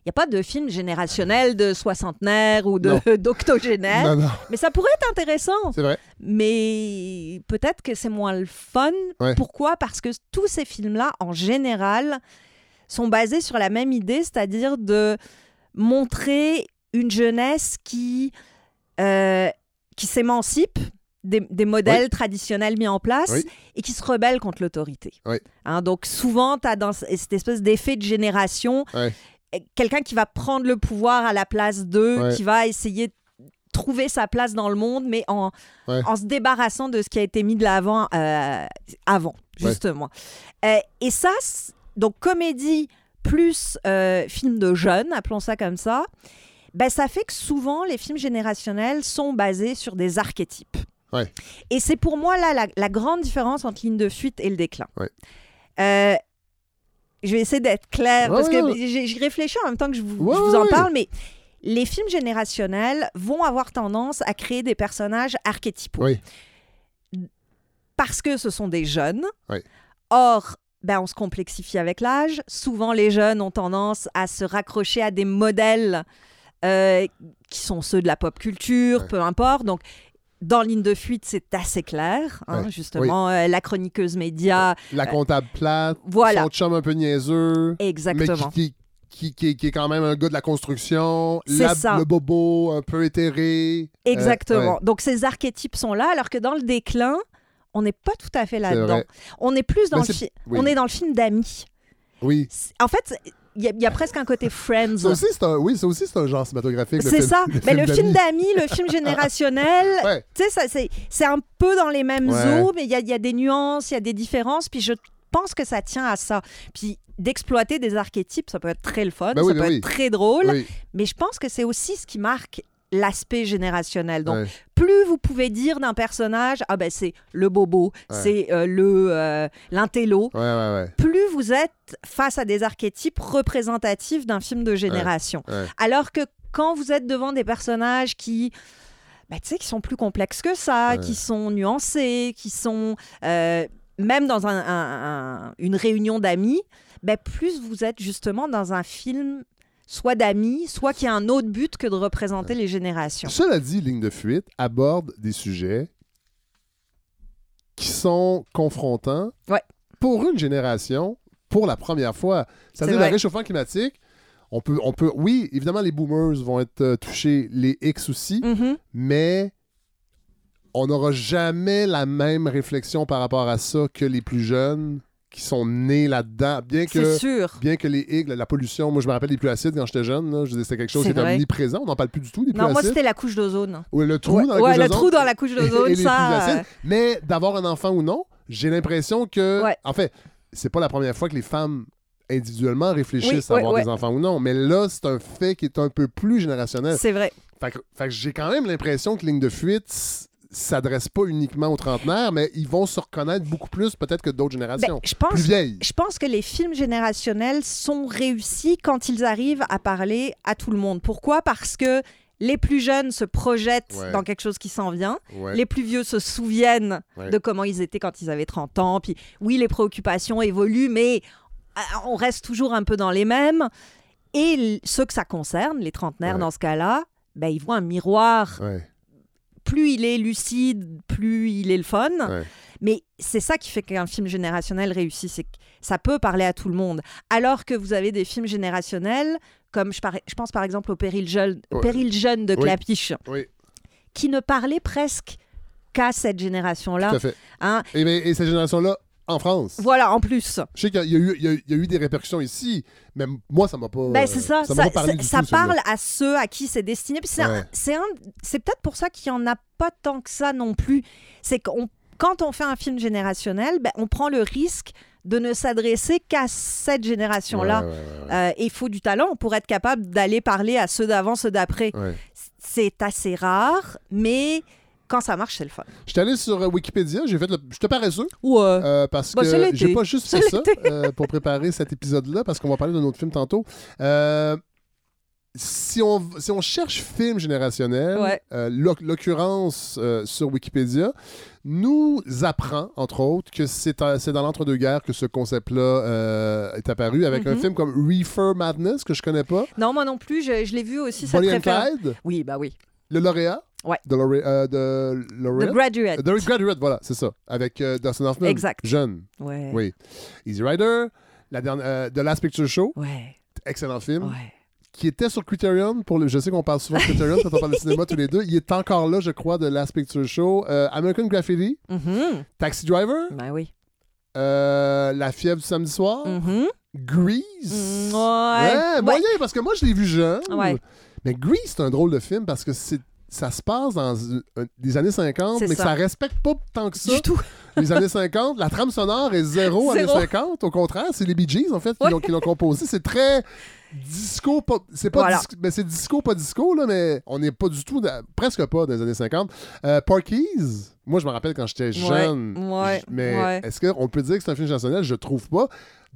Il n'y a pas de film générationnel de soixantenaire ou d'octogénaire, mais ça pourrait être intéressant. c'est vrai. Mais peut-être que c'est moins le fun. Ouais. Pourquoi? Parce que tous ces films-là, en général, sont basés sur la même idée, c'est-à-dire de montrer une jeunesse qui, euh, qui s'émancipe des, des modèles traditionnels mis en place Oui. et qui se rebelle contre l'autorité. Oui. Hein, donc souvent, tu as dans cette espèce d'effet de génération quelqu'un qui va prendre le pouvoir à la place d'eux, Ouais. qui va essayer de trouver sa place dans le monde, mais en, Ouais. en se débarrassant de ce qui a été mis de l'avant euh, avant, Ouais. justement. Euh, et ça, donc comédie plus euh, film de jeunes, appelons ça comme ça, ben, ça fait que souvent les films générationnels sont basés sur des archétypes. Et c'est pour moi là la, la grande différence entre ligne de fuite et le déclin. Je vais essayer d'être claire parce que ouais. j'ai j'ai réfléchi en même temps que je vous, je en parle, mais les films générationnels vont avoir tendance à créer des personnages archétypaux. Oui. Parce que ce sont des jeunes. Oui. Or, ben, on se complexifie avec l'âge. Souvent, les jeunes ont tendance à se raccrocher à des modèles euh, qui sont ceux de la pop culture, Ouais. peu importe. Donc, dans Ligne de fuite, c'est assez clair. hein, Ouais. Justement, euh, la chroniqueuse média. La comptable plate, voilà. son chum un peu niaiseux, Exactement. mais qui, qui, qui, qui est quand même un gars de la construction, C'est la- ça. le bobo un peu éthéré. Euh, Exactement. ouais. Donc ces archétypes sont là, alors que dans le déclin, on n'est pas tout à fait là-dedans. On est plus dans Mais le oui. on est dans le film d'amis. Oui. En fait, il y, a- il y a presque un côté Friends. Ça aussi, c'est un, oui, ça aussi, c'est un genre cinématographique. C'est film- ça. Mais le film d'amis. le film générationnel, Ouais. tu sais, ça, c'est, un peu dans les mêmes Ouais. eaux, mais il y y a des nuances, il y a des différences. Puis je pense que ça tient à ça. Puis d'exploiter des archétypes, ça peut être très le fun, Ben ça oui, peut ben être très drôle, Oui. mais je pense que c'est aussi ce qui marque l'aspect générationnel. Donc, Ouais. plus vous pouvez dire d'un personnage, ah ben c'est le bobo, Ouais. c'est euh, le euh, l'intello, Ouais, plus vous êtes face à des archétypes représentatifs d'un film de génération. Alors que quand vous êtes devant des personnages qui tu sais, qui sont plus complexes que ça, qui sont nuancés, qui sont euh, même dans un- un- un- une réunion d'amis, ben, plus vous êtes justement dans un film soit d'amis, soit qui a un autre but que de représenter les générations. Cela dit, Ligne de fuite aborde des sujets qui sont confrontants Ouais. pour une génération, pour la première fois. C'est-à-dire C'est le réchauffement climatique. On peut, on peut, oui, évidemment, les boomers vont être euh, touchés, les X aussi, Mhm. mais on n'aura jamais la même réflexion par rapport à ça que les plus jeunes qui sont nés là-dedans. Bien que, sûr. bien que les Higgs, la, pollution, moi je me rappelle les plus acides quand j'étais jeune, là, je disais, c'était quelque chose qui était omniprésent. On n'en parle plus du tout des plus Non, moi, c'était la couche d'ozone. Ou le trou Ouais, dans la ouais, couche le d'ozone. trou dans la couche d'ozone, les ça. euh, Mais d'avoir un enfant ou non, j'ai l'impression que. Ouais. En fait, c'est pas la première fois que les femmes individuellement réfléchissent Oui, à avoir des enfants ou non. Mais là, c'est un fait qui est un peu plus générationnel. C'est vrai. Fait que, fait que j'ai quand même l'impression que Ligne de fuite s- s'adresse pas uniquement aux trentenaires, mais ils vont se reconnaître beaucoup plus peut-être que d'autres Ben, générations. je pense plus vieilles. Je pense que les films générationnels sont réussis quand ils arrivent à parler à tout le monde. Pourquoi? Parce que les plus jeunes se projettent Ouais. dans quelque chose qui s'en vient. Ouais. Les plus vieux se souviennent Ouais. de comment ils étaient quand ils avaient 30 ans. Puis oui, les préoccupations évoluent, mais euh, on reste toujours un peu dans les mêmes. Et ceux que ça concerne, les trentenaires dans ce cas-là, ben, ils voient un miroir. Plus il est lucide, plus il est le fun. ouais. Mais c'est ça qui fait qu'un film générationnel réussit, c'est que ça peut parler à tout le monde. Alors que vous avez des films générationnels, comme je, par- je pense par exemple au Péril jeune, Ouais. Péril jeune de. Clapiche, Oui, qui ne parlait presque qu'à cette génération-là. tout à fait. hein? Et, et cette génération-là, en France. Voilà, en plus. Je sais qu'il y, a- y eu- y a des répercussions ici, mais moi, ça m'a pas. Ben, c'est ça, Ça parle à ceux à qui c'est destiné. C'est Ouais. peut-être pour ça qu'il n'y en a pas tant que ça non plus. C'est qu'on quand on fait un film générationnel, ben, on prend le risque de ne s'adresser qu'à cette génération-là. Ouais, ouais, ouais, ouais. Euh, il faut du talent pour être capable d'aller parler à ceux d'avant, ceux d'après. C'est assez rare, mais quand ça marche, c'est le fun. J'étais allé sur euh, Wikipédia, j'ai fait le. J'étais paresseux. Ouais. Euh, parce Bah, que j'ai pas juste fait ça euh, pour préparer cet épisode-là, parce qu'on va parler d'un autre film tantôt. Euh, si, on, si on cherche film générationnel, Ouais. euh, l'occurrence euh, sur Wikipédia nous apprend, entre autres, que c'est euh, dans l'entre-deux-guerres que ce concept-là euh, est apparu, avec un Mhm. film comme Reefer Madness, que je connais pas, Non, moi non plus, je, je l'ai vu aussi, cette Bonnie and. Clyde, Oui, bah oui. le lauréat? Ouais. de, euh, de The. Graduate. The Graduate, voilà, c'est ça. Avec euh, Dustin Hoffman. Exact. Jeune. Ouais. Oui. Easy Rider, la dernière, euh, The Last Picture Show, Ouais. excellent film, Ouais. qui était sur Criterion. Pour le, je sais qu'on parle souvent de Criterion quand on parle de cinéma tous les deux. Il est encore là, je crois, de Last Picture Show. Euh, American Graffiti, Mhm. Taxi Driver, Ben oui. euh, La fièvre du samedi soir, Mhm. Grease. Mm, ouais. Ouais. moyen, parce que moi, je l'ai vu jeune. Ouais. Mais Grease, c'est un drôle de film parce que c'est ça se passe dans euh, des années 50, C'est mais ça. ça respecte pas tant que ça Du tout. les années 50. La trame sonore est zéro, années Zéro. 50. Au contraire, c'est les Bee Gees, en fait, qui Ouais. l'ont- qui l'ont composé. C'est très disco, pas, c'est pas Voilà. dis- mais c'est disco, pas disco, là, mais on n'est pas du tout, dans- presque pas dans les années 50. Euh, Porky's, moi, je me rappelle quand j'étais jeune. ouais, mais ouais. est-ce qu'on peut dire que c'est un film générationnel? Je trouve pas.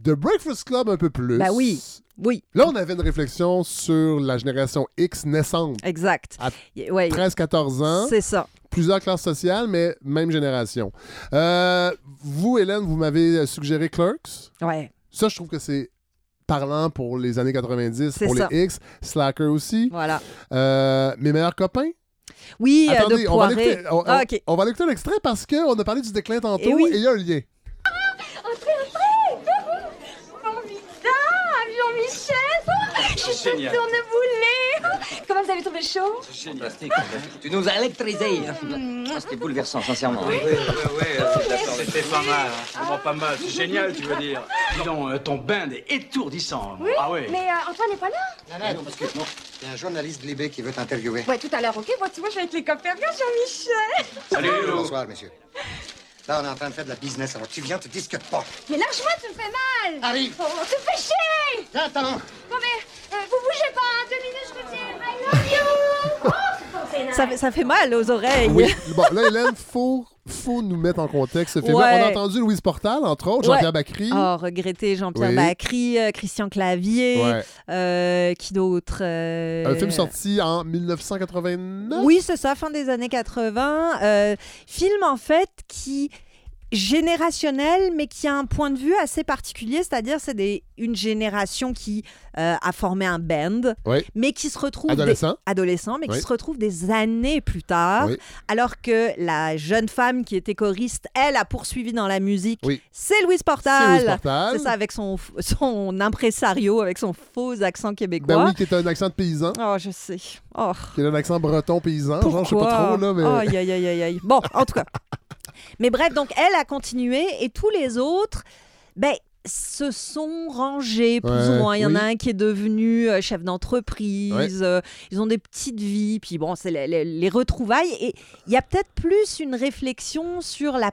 The Breakfast Club, un peu plus. Ben oui. Oui, Là, on avait une réflexion sur la génération X naissante. exact. À Y- ouais, 13-14 ans, c'est ça. plusieurs classes sociales, mais même génération. Euh, vous, Hélène, vous m'avez suggéré Clerks. Ouais. Ça, je trouve que c'est parlant pour les années 90, C'est pour ça. les X. Slacker aussi. Voilà. Euh, mes meilleurs copains. Oui, euh, Attendez, de on va, Poiré. l'écouter, on, Ah, on- ok. on va l'écouter un extrait parce qu'on a parlé du déclin tantôt Eh oui. et il y a un lien. Oh putain, Jean-Michel Je suis Génial. tourneboulée Comment vous avez trouvé le show Fantastique. Tu nous as électrisés. Ah, C'était bouleversant, sincèrement. Oui, oui, oui, d'accord. C'était pas mal. hein. Vraiment pas mal. C'est génial, tu veux dire. Dis donc, euh, ton band est étourdissant. Ah oui. Mais euh, Antoine n'est pas là Non, non, parce que non. Il y a un journaliste de Libé qui veut t'interviewer. Ouais, tout à l'heure, ok Bon, tu vois, je vais avec les copains. Viens, Jean-Michel Salut. Bonsoir, monsieur. Là, on est en train de faire de la business, alors tu viens, te discutes pas. Mais lâche-moi, tu me fais mal Arrive. Oh, tu me fais chier Attends. Bon, mais euh, vous bougez pas, hein, deux minutes, je Ça, fait- ça fait mal aux oreilles. Oui. bon, là, Hélène, faut, faut nous mettre en contexte ce film. Ouais. On a entendu Louise Portal, entre autres, Ouais. Jean-Pierre Bacry. Oh, regretter Jean-Pierre Oui. Bacry, euh, Christian Clavier, Ouais. euh, qui d'autre euh, Un film sorti en 1989. Oui, c'est ça, fin des années 80. Euh, film, en fait, qui générationnel, mais qui a un point de vue assez particulier, c'est-à-dire c'est des- une génération qui euh, a formé un band, Oui. mais qui se retrouve des- Adolescent. mais Oui. qui se retrouve des années plus tard, Oui. alors que la jeune femme qui était choriste, elle a poursuivi dans la musique. C'est Louise Portal. C'est ça, avec son, son impresario, avec son faux accent québécois. Ben oui, qui est un accent de paysan, Oh, je sais. Oh, qui est un accent breton paysan. pourquoi? Genre, je sais pas trop, là, mais. Aïe, aïe, aïe, aïe. Bon, en tout cas. Mais bref, donc elle a continué et tous les autres, ben, se sont rangés plus Ouais, ou moins. Il y en a un qui est devenu euh, chef d'entreprise. euh, ils ont des petites vies. Puis bon, c'est les, les- les retrouvailles. Et il y a peut-être plus une réflexion sur la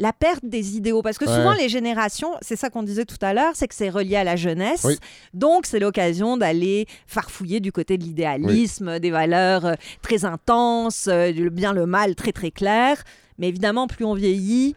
la perte des idéaux. Parce que Ouais. souvent, les générations, c'est ça qu'on disait tout à l'heure, c'est que c'est relié à la jeunesse. Oui. Donc, c'est l'occasion d'aller farfouiller du côté de l'idéalisme, des valeurs euh, très intenses, euh, le bien, le mal très, très clair. Mais évidemment, plus on vieillit,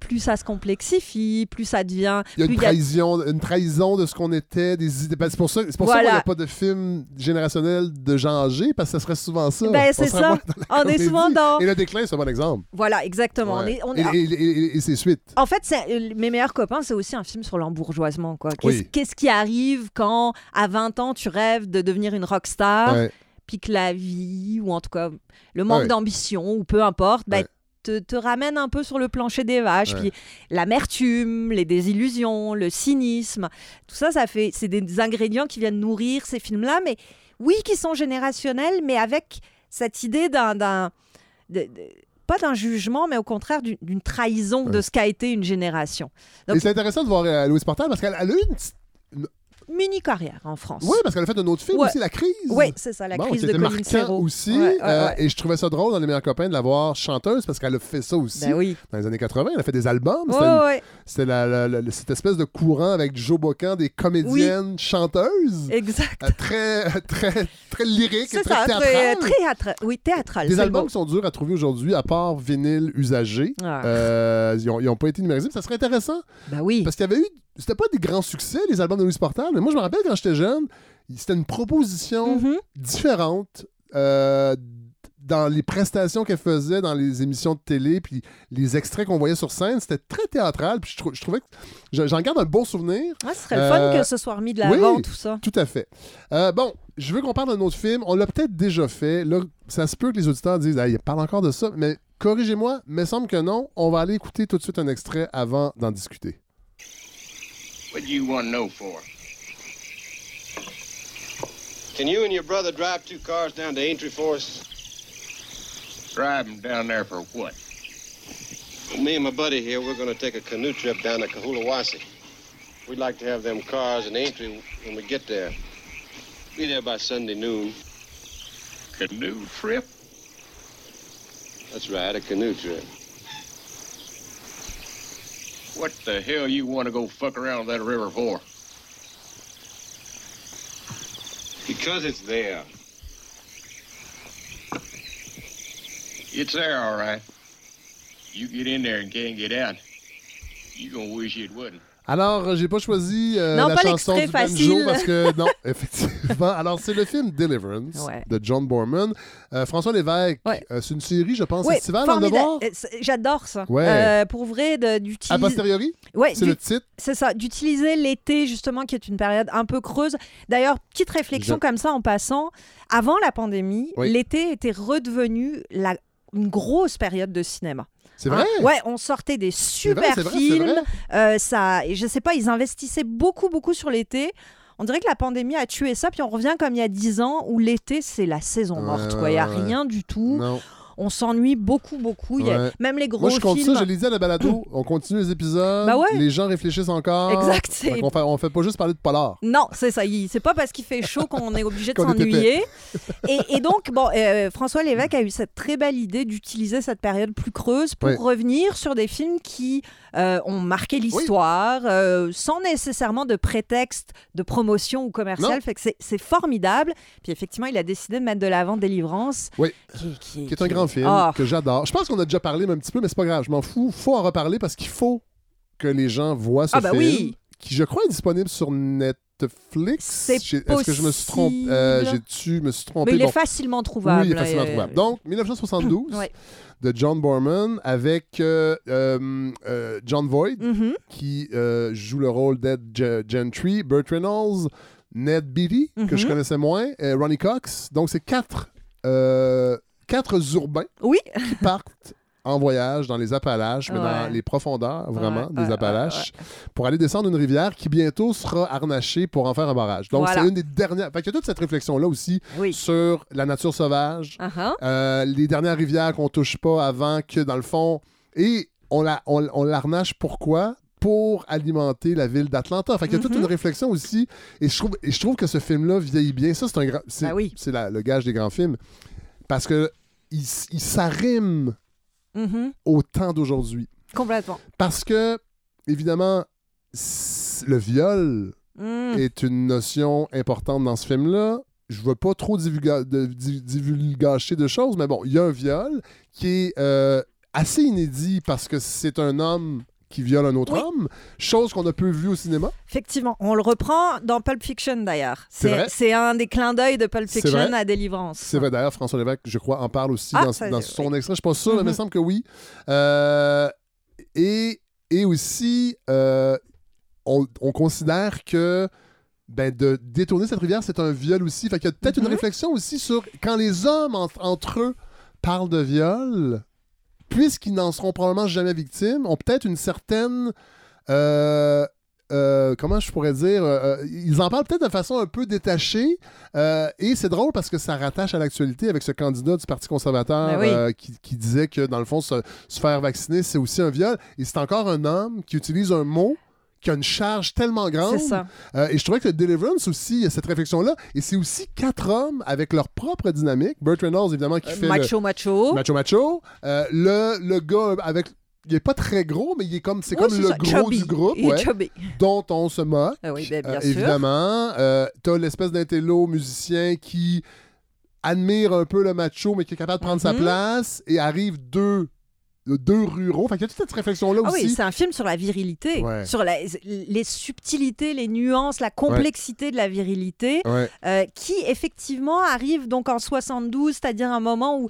plus ça se complexifie, plus ça devient... Il y a une trahison, une trahison de ce qu'on était, des idées. Ben, c'est pour ça, c'est pour ça Voilà. qu'on n'a pas de film générationnel de âgés, parce que ça serait souvent ça. Ben, c'est ça. On est souvent dans... Et le déclin, c'est un bon exemple. Voilà, exactement. On Ouais. est- on Et, et- et- ses suites. En fait, euh, Mes meilleurs copains, c'est aussi un film sur l'embourgeoisement. quoi. Qu'est-ce Oui. qui arrive quand, à 20 ans, tu rêves de devenir une rockstar, Ouais. puis que la vie, ou en tout cas le manque Ouais. d'ambition, ou peu importe, ben, Ouais. Te, te ramène un peu sur le plancher des vaches. Ouais. Puis l'amertume, les désillusions, le cynisme, tout ça, ça fait, c'est des ingrédients qui viennent nourrir ces films-là, mais oui, qui sont générationnels, mais avec cette idée d'un... pas d'un jugement, mais au contraire d'une trahison de ce qu'a été une génération. Donc- Et c'est intéressant de voir euh, Louise Portal parce qu'elle elle a eu une petite. Mini carrière en France. Oui, parce qu'elle a fait un autre film Ouais. aussi, La Crise. Oui, c'est ça, la Bon, crise de Colin Serrault. aussi. Ouais, ouais, euh. Et je trouvais ça drôle dans Les meilleurs copains de la voir chanteuse parce qu'elle a fait ça aussi. Ben oui. Dans les années 80, elle a fait des albums. C'était cette espèce de courant avec Joe Bocan, des comédiennes chanteuses. exact. euh, très, très, très lyriques et très ça, très, théâtrales. très théâtral. Oui, théâtral. Des albums qui sont durs à trouver aujourd'hui, à part vinyle usagé. Ah. Euh, ils n'ont pas été numérisés. mais Ça serait intéressant Ben oui. parce qu'il y avait eu. C'était pas des grands succès, les albums de Louis Portal, mais moi, je me rappelle quand j'étais jeune, c'était une proposition Mhm. différente euh, dans les prestations qu'elle faisait dans les émissions de télé, puis les extraits qu'on voyait sur scène. C'était très théâtral, puis je, trou- je trouvais que. je- J'en garde un bon souvenir. Ouais, ce serait le fun Euh, que ce soit remis de l'avant, oui. tout ça. Tout à fait. Euh, bon, je veux qu'on parle d'un autre film. On l'a peut-être déjà fait. Là, ça se peut que les auditeurs disent Ah, il parle encore de ça. Mais corrigez-moi, mais semble que non. On va aller écouter tout de suite un extrait avant d'en discuter. What do you want to know for? Can you and your brother drive two cars down to Aintree Drive them down there for what? Me and my buddy here, we're going to take a canoe trip down to Kahulawasi. We'd like to have them cars in Aintree when we get there. Be there by Sunday noon. Canoe trip? That's right, a canoe trip. What the hell you want to go fuck around that river for? Because it's there. It's there, all right. You get in there and can't get out. You gonna wish it wouldn't. Alors, euh, j'ai pas choisi euh, Non, la pas chanson du facile. parce que non, effectivement. Alors, c'est le film Deliverance Ouais. de John Borman. Euh, François Lévesque, Ouais. euh, c'est une série, je pense, Oui, estivale, en devoir. J'adore ça. Ouais. Pour vrai, de- A d'utiliser. posteriori, Ouais, c'est le titre? C'est ça, d'utiliser l'été justement, qui est une période un peu creuse. D'ailleurs, petite réflexion Je- comme ça en passant. Avant la pandémie, Oui. l'été était redevenu la... une grosse période de cinéma. C'est Hein? vrai? Ouais, on sortait des super vrai, films. vrai. Euh, ça, et je sais pas, ils investissaient beaucoup, beaucoup sur l'été. On dirait que la pandémie a tué ça, puis on revient comme il y a 10 ans où l'été, c'est la saison morte. ouais, quoi. Il n'y a rien du tout. Non. On s'ennuie beaucoup, beaucoup. Il y a- Ouais. Même les gros Moi, je compte films. ça, je l'ai dit à la balado. on continue les épisodes. Bah ouais. Les gens réfléchissent encore. Exact, c'est- Fait qu'on fait, on fait pas juste parler de polar. Non, c'est ça. il- C'est pas parce qu'il fait chaud qu'on est obligé de Qu'on est s'ennuyer. Et, et donc, bon, euh, François Lévesque a eu cette très belle idée d'utiliser cette période plus creuse pour Oui. revenir sur des films qui euh, ont marqué l'histoire, euh, sans nécessairement de prétexte de promotion ou commercial. Non. Fait que c'est- c'est formidable. Puis effectivement, il a décidé de mettre de l'avant Délivrance. Oui. Qui, qui- Qui est un grand film Ah. que j'adore. Je pense qu'on a déjà parlé mais un petit peu, mais c'est pas grave. Je m'en fous. faut en reparler parce qu'il faut que les gens voient ce Ah bah film. oui. Qui, je crois, est disponible sur Netflix. J'ai- Est-ce que je me suis trompé? Euh. J'ai-tu me suis trompé? Mais il Bon. est facilement trouvable. Oui, il est facilement euh, trouvable. Donc, 1972, Ouais. de John Borman avec euh, euh, John Voight, Mhm. qui joue le rôle d'Ed Ge- Gentry, Burt Reynolds, Ned Beatty, que je Mhm. connaissais moins, et Ronnie Cox. Donc, c'est quatre, quatre urbains Oui. qui partent en voyage dans les Appalaches, mais dans les profondeurs, vraiment, Ouais, des ouais, Appalaches, pour aller descendre une rivière qui bientôt sera harnachée pour en faire un barrage. Donc, Voilà. c'est une des dernières... Fait qu'il y a toute cette réflexion-là aussi Oui. sur la nature sauvage, Uh-huh. euh, les dernières rivières qu'on touche pas avant que, dans le fond... Et on la, on, on pourquoi? Pour alimenter la ville d'Atlanta. Fait qu'il y a toute Mhm. une réflexion aussi. Et je trouve, et je trouve que ce film-là vieillit bien. Ça, c'est un grand... C'est, Ben oui. le gage des grands films. Parce que il, s'arrime Mhm. au temps d'aujourd'hui. Complètement. Parce que, évidemment, le viol Mm. est une notion importante dans ce film-là. Je veux pas trop divulga- de, divulgacher de choses, mais bon, il y a un viol qui est euh, assez inédit parce que c'est un homme qui viole un autre Oui. homme, chose qu'on a peu vue au cinéma. Effectivement, on le reprend dans Pulp Fiction d'ailleurs. C'est un des clins d'œil de Pulp Fiction à Délivrance. C'est vrai, d'ailleurs, François Lévesque, je crois, en parle aussi Ah, dans, ça- dans son oui. extrait. Je suis pas sûr, mais il me Mhm. semble que oui. Euh, et, et aussi, euh, on, on considère que ben, de détourner cette rivière, c'est un viol aussi. Fait qu'il y a peut-être une Mhm. réflexion aussi sur quand les hommes en- entre eux parlent de viol, puisqu'ils n'en seront probablement jamais victimes, ont peut-être une certaine. euh, euh, comment je pourrais dire euh, euh, Ils en parlent peut-être de façon un peu détachée. euh, et c'est drôle parce que ça rattache à l'actualité avec ce candidat du Parti conservateur Ben oui. qui, qui disait que, dans le fond, se, se faire vacciner, c'est aussi un viol. Et c'est encore un homme qui utilise un mot qui a une charge tellement grande. C'est ça. Euh, et je trouvais que Deliverance aussi, il y a cette réflexion-là. Et c'est aussi quatre hommes avec leur propre dynamique. Burt Reynolds, évidemment, qui Euh, fait le- macho, macho. Macho Macho. Euh, le, le gars avec. Il est pas très gros, mais il est comme, c'est comme le ça, gros chubby. du groupe, Il est ouais, chubby. dont on se moque. Ah oui, ben, bien Euh, sûr. évidemment. Euh, T'as l'espèce d'intello musicien qui admire un peu le macho, mais qui est capable de prendre sa Mhm. place. Et arrive deux, deux ruraux. Fait qu'il y a toute cette réflexion-là Ah aussi. oui, c'est un film sur la virilité, Ouais. sur la- les subtilités, les nuances, la complexité de la virilité, Ouais. euh, qui effectivement arrive donc en 72, c'est-à-dire un moment où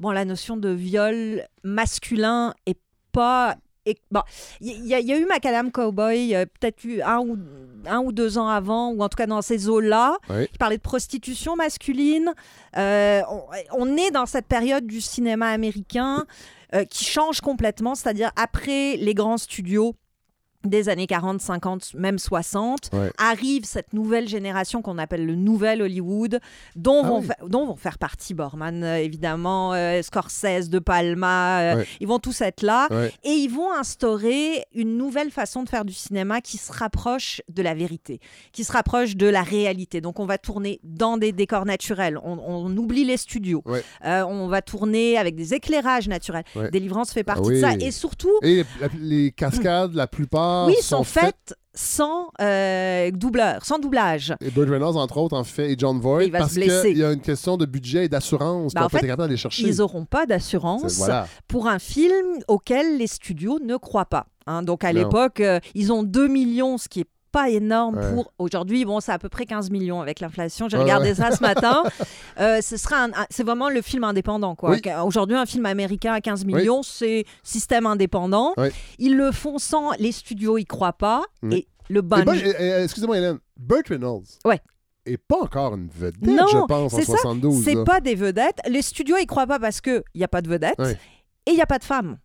bon, la notion de viol masculin est pas. est- bon, il y, a- il y a eu Macadam Cowboy, euh, peut-être eu un ou, un ou deux ans avant, ou en tout cas dans ces eaux-là, qui parlait de prostitution masculine. Euh, on, on est dans cette période du cinéma américain qui change complètement, c'est-à-dire après les grands studios des années 40, 50, même 60, Ouais. arrive cette nouvelle génération qu'on appelle le nouvel Hollywood, dont, Ah vont, oui. fa- dont vont faire partie Borman, euh, évidemment, euh, Scorsese, De Palma, euh, Ouais. ils vont tous être là, Ouais. et ils vont instaurer une nouvelle façon de faire du cinéma qui se rapproche de la vérité, qui se rapproche de la réalité. Donc on va tourner dans des décors naturels, on, on oublie les studios, on va tourner avec des éclairages naturels. Délivrance fait partie Ah oui. de ça, et surtout, Et la- les cascades, la plupart, oui, sont, faites faites sans euh, doubleur, sans doublage. Et Burt Reynolds, entre autres, en fait, et John Voight, Il va se parce blesser. qu'il y a une question de budget et d'assurance qu'on en peut être fait, capable d'aller chercher. Ils n'auront pas d'assurance voilà. pour un film auquel les studios ne croient pas. hein. Donc à l'époque, euh, ils ont 2 millions, ce qui est pas énorme Ouais. pour aujourd'hui. Bon, c'est à peu près 15 millions avec l'inflation. J'ai Ouais, regardé ouais. ça ce matin. Euh, ce sera un- c'est vraiment le film indépendant. quoi. Oui. Aujourd'hui, un film américain à 15 Oui. millions, c'est système indépendant. Oui. Ils le font sans les studios, ils croient pas. Et le Et et- et- Excusez-moi, Hélène. Burt Reynolds Ouais. est pas encore une vedette, Non, je pense, en c'est ça. 72. C'est pas des vedettes. Les studios, ils croient pas parce qu'il n'y a pas de vedettes Ouais. et il n'y a pas de femmes.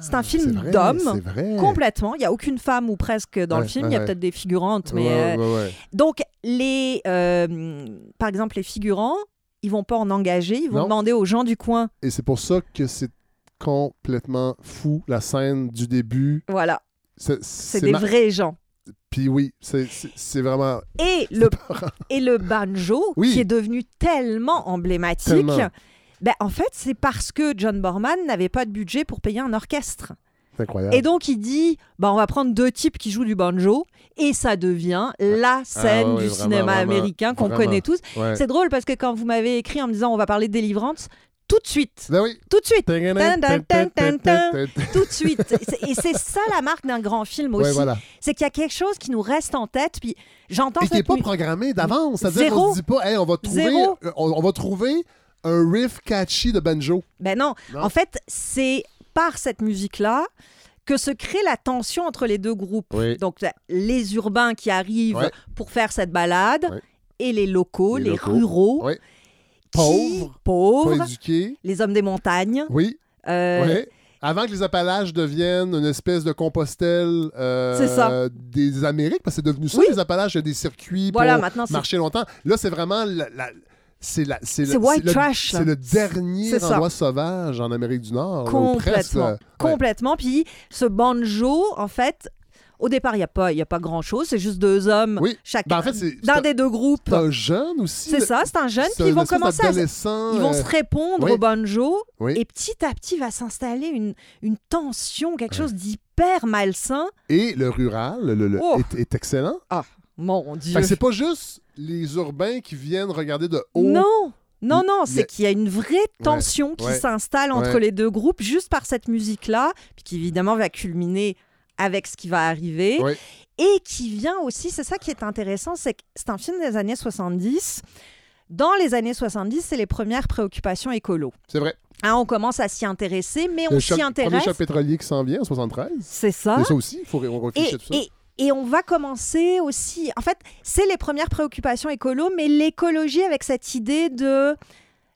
C'est un Ah, film d'hommes, complètement. Il n'y a aucune femme ou presque dans Ouais, le film. ouais, Il y a peut-être des figurantes, mais. Ouais, euh. Donc, les, euh, par exemple, les figurants, ils vont pas en engager. Ils vont Non. demander aux gens du coin. Et c'est pour ça que c'est complètement fou, la scène du début. Voilà. C'est des ma- vrais gens. Puis oui, c'est- vraiment... Et le, et le banjo, Oui. qui est devenu tellement emblématique, Tellement. Ben, en fait, c'est parce que John Borman n'avait pas de budget pour payer un orchestre. C'est incroyable. Et donc, il dit bah, on va prendre deux types qui jouent du banjo, et ça devient la scène Ah ouais, du vraiment, cinéma vraiment, américain qu'on connaît tous. Ouais. C'est drôle parce que quand vous m'avez écrit en me disant on va parler de délivrance, tout de suite. Ben oui. Tout de suite. Tout de suite. Et c'est- ça la marque d'un grand film aussi. Ouais, voilà. C'est qu'il y a quelque chose qui nous reste en tête. Puis j'entends Et qui n'est pas programmé d'avance. C'est-à-dire qu'on se dit pas, Hey, on va trouver, euh, on, on va trouver un riff catchy de banjo. Ben non. Non. En fait, c'est par cette musique-là que se crée la tension entre les deux groupes. Oui. Donc, les urbains qui arrivent Ouais. pour faire cette balade Ouais. et les locaux, Les les, locaux. ruraux, Ouais. qui- Pauvres, pauvres, éduqués. les hommes des montagnes. Oui. euh. Avant que les Appalaches deviennent une espèce de Compostelle euh, C'est ça. des Amériques, parce que c'est devenu ça, Oui. les Appalaches, il y a des circuits Voilà, pour marcher longtemps. Là, c'est vraiment la- la- c'est la- c'est le, white le- trash. C'est le dernier ça. endroit sauvage en Amérique du Nord. là, presque, Complètement. là. Ouais. Complètement. Puis ce banjo, en fait, au départ, il n'y a pas, y a pas grand-chose. C'est juste deux hommes, Oui. chacun, Ben, en fait, un- des deux groupes. C'est un jeune aussi. C'est ça, c'est un jeune. Puis ils vont commencer à... Ils vont euh, se répondre oui. au banjo. Oui. Et petit à petit, va s'installer une, une tension, quelque chose d'hyper malsain. Et le rural le- le- Oh. est, est excellent. Ah, mon Dieu. C'est pas juste les urbains qui viennent regarder de haut. Non, non, non, c'est qu'il y a une vraie tension qui ouais, s'installe entre ouais. les deux groupes juste par cette musique-là, puis qui évidemment va culminer avec ce qui va arriver. Et qui vient aussi, c'est ça qui est intéressant, c'est que c'est un film des années 70. Dans les années 70, c'est les premières préoccupations écolo. C'est vrai. Hein, on commence à s'y intéresser, mais Le on s'y intéresse. choc pétrolier qui s'en vient en 73. C'est ça. Et ça aussi, il faut réfléchir Et, à tout ça. et- et on va commencer aussi. En fait, c'est les premières préoccupations écolo, mais l'écologie avec cette idée de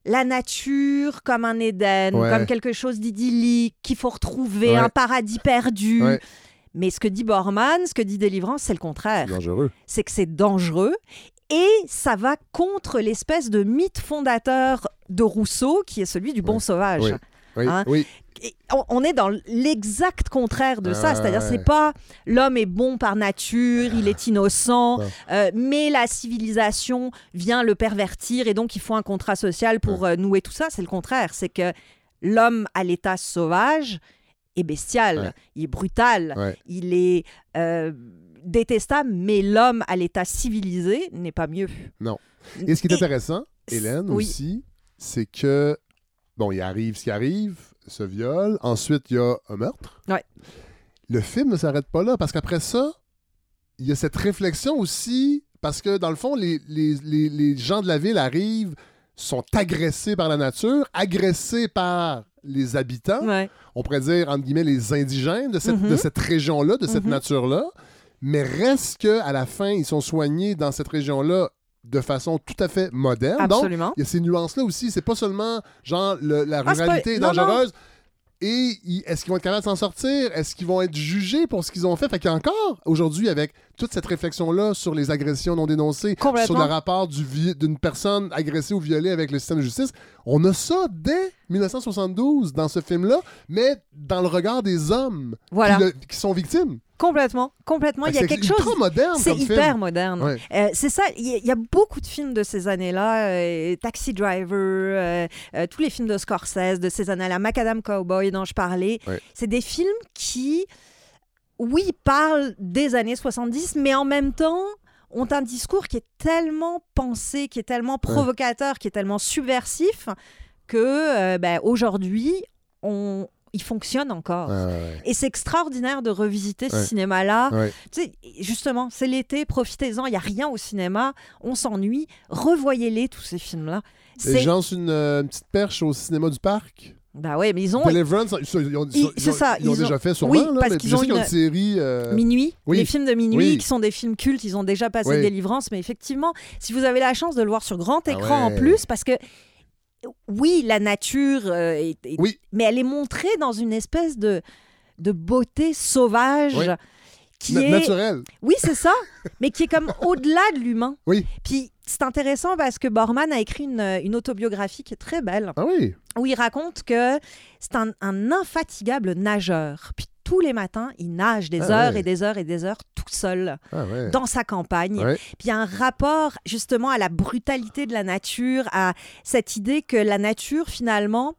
la nature comme un Éden, Ouais. comme quelque chose d'idyllique qu'il faut retrouver, Ouais. un paradis perdu. Ouais. Mais ce que dit Borman, ce que dit Délivrance, c'est le contraire. C'est dangereux. C'est que c'est dangereux et ça va contre l'espèce de mythe fondateur de Rousseau qui est celui du bon sauvage. Oui. Oui, Hein? oui. On, est dans l'exact contraire de ça, Ah, c'est-à-dire ouais. c'est pas l'homme est bon par nature, il est innocent, Non. euh, mais la civilisation vient le pervertir et donc il faut un contrat social pour euh, nouer tout ça. C'est le contraire, c'est que l'homme à l'état sauvage est bestial, Ouais. il est brutal, Ouais. il est euh, détestable, mais l'homme à l'état civilisé n'est pas mieux. Non. Et ce qui est Et- intéressant, Hélène, oui. aussi, c'est que, bon, il arrive ce qui arrive, ce viol, ensuite il y a un meurtre. Ouais. Le film ne s'arrête pas là, parce qu'après ça, il y a cette réflexion aussi, parce que dans le fond, les, les- les- les gens de la ville arrivent, sont agressés par la nature, agressés par les habitants, Ouais. on pourrait dire, entre guillemets, les indigènes de cette, Mhm. de cette région-là, de cette Mhm. nature-là. Mais reste qu'à la fin, ils sont soignés dans cette région-là de façon tout à fait moderne. Donc, il y a ces nuances-là aussi. C'est pas seulement, genre, le- la Ah, ruralité pas- est non, non. dangereuse. Et est-ce qu'ils vont être capables de s'en sortir? Est-ce qu'ils vont être jugés pour ce qu'ils ont fait? Fait qu'il y a encore, aujourd'hui, avec toute cette réflexion-là sur les agressions non dénoncées, sur le rapport du d'une personne agressée ou violée avec le système de justice, on a ça dès 1972 dans ce film-là, mais dans le regard des hommes Voilà. qui, le- qui sont victimes. Complètement, complètement. Fait Il y a c'est quelque chose. moderne C'est comme film. hyper moderne. Ouais. Euh, c'est ça. Il y, a- il y a beaucoup de films de ces années-là. euh, Taxi Driver, euh, euh, tous les films de Scorsese de ces années-là, Macadam Cowboy dont je parlais. Ouais. C'est des films qui, oui, parlent des années 70, mais en même temps ont un discours qui est tellement pensé, qui est tellement provocateur, qui est tellement subversif que euh, ben, aujourd'hui, on, il fonctionne encore. Ouais. Et c'est extraordinaire de revisiter ce cinéma-là. Ouais. Tu sais, justement, c'est l'été, profitez-en, il n'y a rien au cinéma, on s'ennuie. Revoyez-les, tous ces films-là. C'est... sur une, euh, une petite perche au cinéma du parc? Bah ouais, mais ils ont... Deliverance, ils, ils ont, ils Ils- ça, déjà fait sûrement, Oui, là, parce qu'ils ont une- une série... euh, Minuit, oui. les films de Minuit, Oui. qui sont des films cultes, ils ont déjà passé. Délivrance, mais effectivement, si vous avez la chance de le voir sur grand Ah écran ouais. en plus, parce que oui, la nature, euh, est- mais elle est montrée dans une espèce de, de beauté sauvage qui na- est... naturel. Oui, c'est ça, mais qui est comme au-delà de l'humain. Oui. Puis c'est intéressant parce que Borman a écrit une, une autobiographie qui est très belle, Ah oui. où il raconte que c'est un, un infatigable nageur. Puis tous les matins, il nage des Ah heures ouais. et des heures et des heures tout seul Ah ouais. dans sa campagne. Ouais. Puis il y a un rapport justement à la brutalité de la nature, à cette idée que la nature finalement,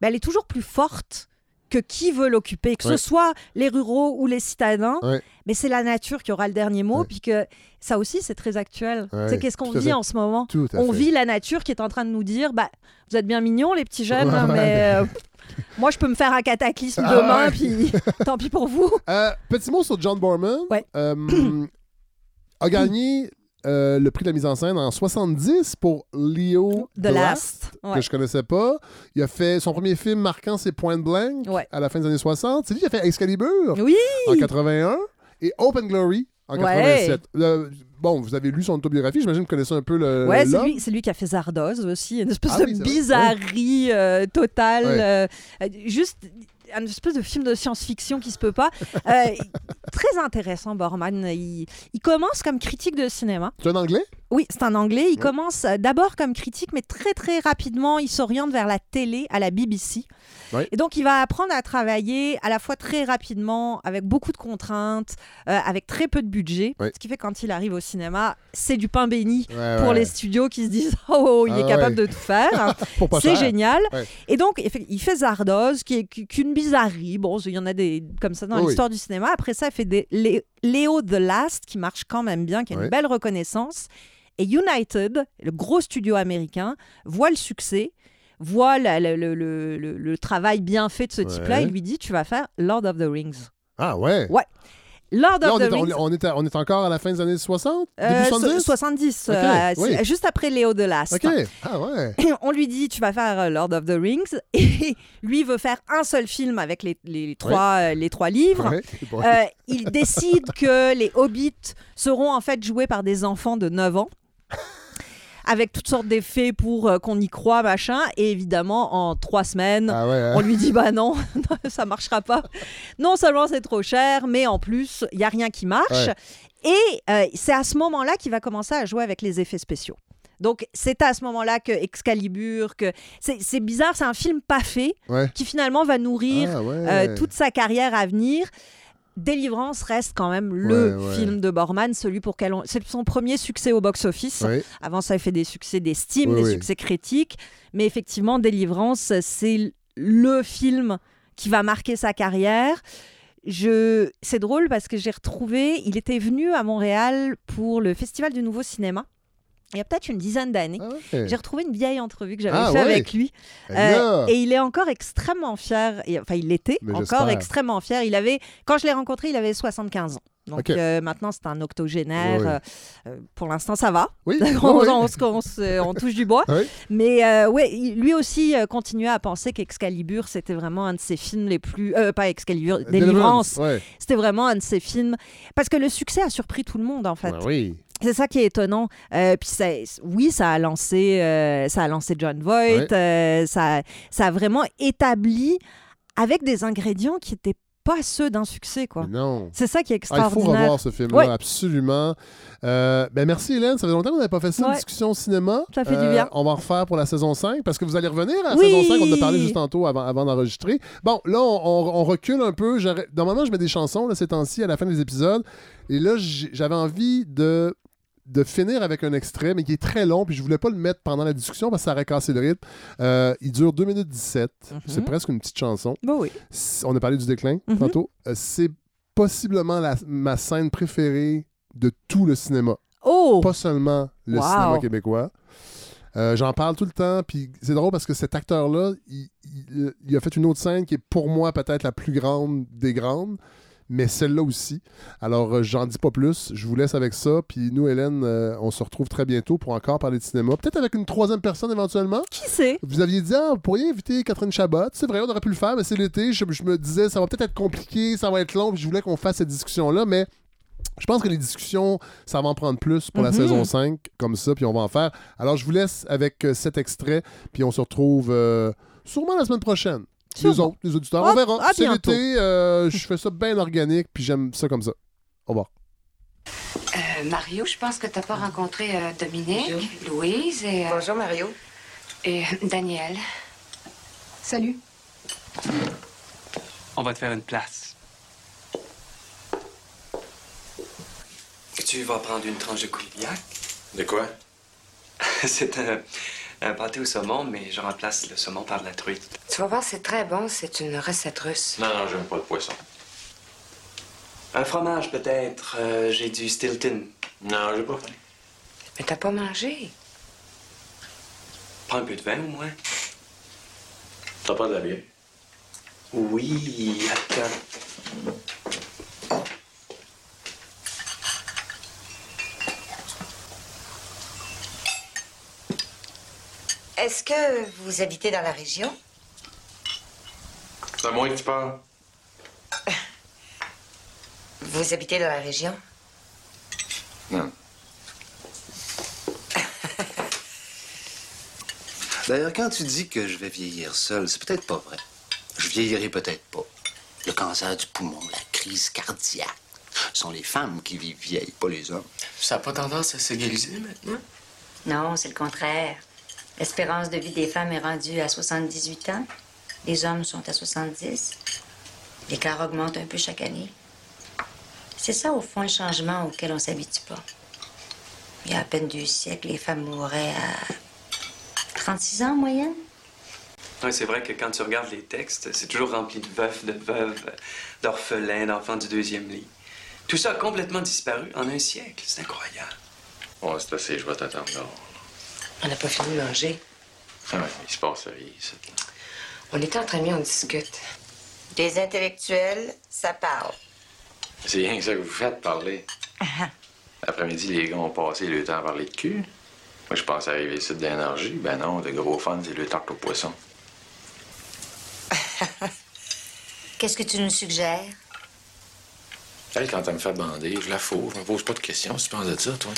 ben, elle est toujours plus forte que qui veut l'occuper, que Ouais. ce soit les ruraux ou les citadins, Ouais. mais c'est la nature qui aura le dernier mot, puis que ça aussi c'est très actuel. C'est qu'est-ce qu'on vit fait. en ce moment On fait. vit la nature qui est en train de nous dire, bah vous êtes bien mignons les petits jeunes, hein, mais euh, moi je peux me faire un cataclysme Ah demain, puis tant pis pour vous. Euh, petit mot sur John Borman. Euh, a gagné euh, le prix de la mise en scène en 70 pour Leo The Last, que je connaissais pas. Il a fait son premier film marquant, c'est Point Blank Ouais. à la fin des années 60. C'est lui qui a fait Excalibur Oui. en 81 et Open Glory en Ouais. 87. Euh, bon, vous avez lu son autobiographie, j'imagine que vous connaissez un peu le. Ouais, c'est lui, lui qui a fait Zardoz aussi, une espèce Ah de oui, bizarrerie euh, totale, euh, juste une espèce de film de science-fiction qui se peut pas. Euh, très intéressant, Borman. Il, commence comme critique de cinéma. Tu es un anglais? Oui, c'est un anglais. Il commence euh, d'abord comme critique, mais très très rapidement, il s'oriente vers la télé, à la BBC. Ouais. Et donc, il va apprendre à travailler à la fois très rapidement, avec beaucoup de contraintes, euh, avec très peu de budget. Ouais. Ce qui fait quand il arrive au cinéma, c'est du pain béni pour les studios qui se disent Oh, il Ah est capable ouais. de tout faire. C'est génial. Et donc, il fait Zardoz, qui est qu'une bizarrerie. Bon, il y en a des comme ça dans l'histoire du cinéma. Après ça, il fait des Léo The Last, qui marche quand même bien, qui a une belle reconnaissance. Et United, le gros studio américain, voit le succès, voit la- le, le- le- le travail bien fait de ce type-là. Il lui dit Tu vas faire Lord of the Rings. Ah ouais. Ouais. Lord Là, of on, the est, Rings. on, est, on est encore à la fin des années 60? euh, Début so- 70? 70, Ok, euh, oui. c'est- juste après Léo The Last. OK. Ah ouais. on lui dit tu vas faire euh, Lord of the Rings et lui veut faire un seul film avec les, les trois, euh, les trois livres. Ouais. Euh, il décide que les hobbits seront en fait joués par des enfants de 9 ans. Avec toutes sortes d'effets pour euh, qu'on y croit, machin. Et évidemment, en trois semaines, Ah ouais, hein. on lui dit bah non, ça marchera pas. Non seulement c'est trop cher, mais en plus, il y a rien qui marche. Ouais. Et euh, c'est à ce moment-là qu'il va commencer à jouer avec les effets spéciaux. Donc c'est à ce moment-là que Excalibur, que c'est c'est bizarre, c'est un film pas fait Ouais. qui finalement va nourrir Ah ouais. euh, toute sa carrière à venir. Délivrance reste quand même le Ouais, ouais. film de Borman, celui pour quel on... c'est son premier succès au box-office. Ouais. Avant ça, il fait des succès d'estime, des succès critiques, mais effectivement, Délivrance, c'est le film qui va marquer sa carrière. Je... C'est drôle parce que j'ai retrouvé, il était venu à Montréal pour le Festival du Nouveau Cinéma. Il y a peut-être une dizaine d'années. Ah ouais. J'ai retrouvé une vieille entrevue que j'avais Ah fait ouais. avec lui. Eh Euh, et il est encore extrêmement fier. Et- enfin, il était Mais encore extrêmement fier. Il avait, quand je l'ai rencontré, il avait 75 ans. Donc euh, maintenant, c'est un octogénaire. Oui, oui. Euh, pour l'instant, ça va. Oui, on, oui, on touche du bois. Mais euh, ouais, lui aussi continuait à penser qu'Excalibur, c'était vraiment un de ses films les plus. pas Excalibur, Délivrance. Ouais. C'était vraiment un de ses films. Parce que le succès a surpris tout le monde, en fait. Ben oui. C'est ça qui est étonnant. Euh, puis ça- oui, ça a lancé, euh, ça a lancé John Voight. Ouais. euh, ça, ça a vraiment établi avec des ingrédients qui n'étaient pas ceux d'un succès, quoi. Mais non. C'est ça qui est Ah, il faut extraordinaire. revoir ce film-là, Ouais. absolument. Euh, ben merci Hélène, ça fait longtemps qu'on n'avait pas fait ça, une Ouais. discussion cinéma. Ça fait du bien. On va en refaire pour la saison 5 parce que vous allez revenir à la Oui. saison 5, on en a parlé juste tantôt avant, avant d'enregistrer. Bon, là, on, on- on recule un peu. Normalement, je mets des chansons là, ces temps-ci à la fin des épisodes. Et là, j'avais envie de de finir avec un extrait, mais qui est très long, puis je voulais pas le mettre pendant la discussion parce que ça aurait cassé le rythme. Euh, il dure 2 minutes 17. C'est presque une petite chanson. Bah oui. On a parlé du déclin Mhm. tantôt. Euh, c'est possiblement la- ma scène préférée de tout le cinéma. Oh! Pas seulement le Wow. cinéma québécois. Euh, J'en parle tout le temps, puis c'est drôle parce que cet acteur-là, il, il- il a fait une autre scène qui est pour moi peut-être la plus grande des grandes, mais celle-là aussi. Alors, euh, j'en dis pas plus, je vous laisse avec ça, puis nous, Hélène, euh, on se retrouve très bientôt pour encore parler de cinéma, peut-être avec une troisième personne éventuellement. Qui sait? Vous aviez dit, ah, vous pourriez inviter Catherine Chabot. C'est vrai, on aurait pu le faire, mais c'est l'été. Je, je me disais, ça va peut-être être compliqué, ça va être long. puis Je voulais qu'on fasse cette discussion-là, mais je pense que les discussions, ça va en prendre plus pour la Mhm. saison 5, comme ça, puis on va en faire. Alors, je vous laisse avec euh, cet extrait, puis on se retrouve euh, sûrement la semaine prochaine. Les autres, les auditeurs. Ah, on verra. à C'est l'été, euh, je fais ça bien organique, puis j'aime ça comme ça. Au revoir. Euh, Mario, je pense que t'as pas rencontré euh, Dominique, Louise et. Bonjour, Mario. Et Daniel. Salut. On va te faire une place. Tu vas prendre une tranche de coulibiac. De quoi? C'est un, un pâté au saumon, mais je remplace le saumon par de la truite. Tu vas voir, c'est très bon. C'est une recette russe. Non, non, j'aime pas le poisson. Un fromage, peut-être. Euh, j'ai du Stilton. Non, j'ai pas faim. Mais t'as pas mangé? Prends un peu de vin, au moins. T'as pas de la bière? Oui, attends. Est-ce que vous habitez dans la région? C'est à moi que tu parles. Vous habitez dans la région? Non. D'ailleurs, quand tu dis que je vais vieillir seul, c'est peut-être pas vrai. Je vieillirai peut-être pas. Le cancer du poumon, la crise cardiaque, ce sont les femmes qui vivent vieilles, pas les hommes. Ça n'a pas tendance à s'égaliser maintenant? Non, c'est le contraire. L'espérance de vie des femmes est rendue à 78 ans. Les hommes sont à 70. L'écart augmente un peu chaque année. C'est ça, au fond, le changement auquel on s'habitue pas. Il y a à peine deux siècles, les femmes mouraient à 36 ans en moyenne. Ouais, c'est vrai que quand tu regardes les textes, c'est toujours rempli de veufs, de veuves, d'orphelins, d'enfants du deuxième lit. Tout ça a complètement disparu en un siècle. C'est incroyable. Ouais, c'est assez, je vais t'attendre. On n'a pas fini de manger. Ah ouais, il se passe rien ici. On est entre amis, on discute. Des intellectuels, ça parle. C'est rien que ça que vous faites, parler. Après-midi, les gars ont passé le temps à parler de cul. Moi, je pensais arriver ici d'énergie. Ben non, de gros fun, c'est le tarte au poisson. Qu'est-ce que tu nous suggères? Elle, quand elle me fait bander, je la fous. Je me pose pas de questions. Si tu penses de ça, toi?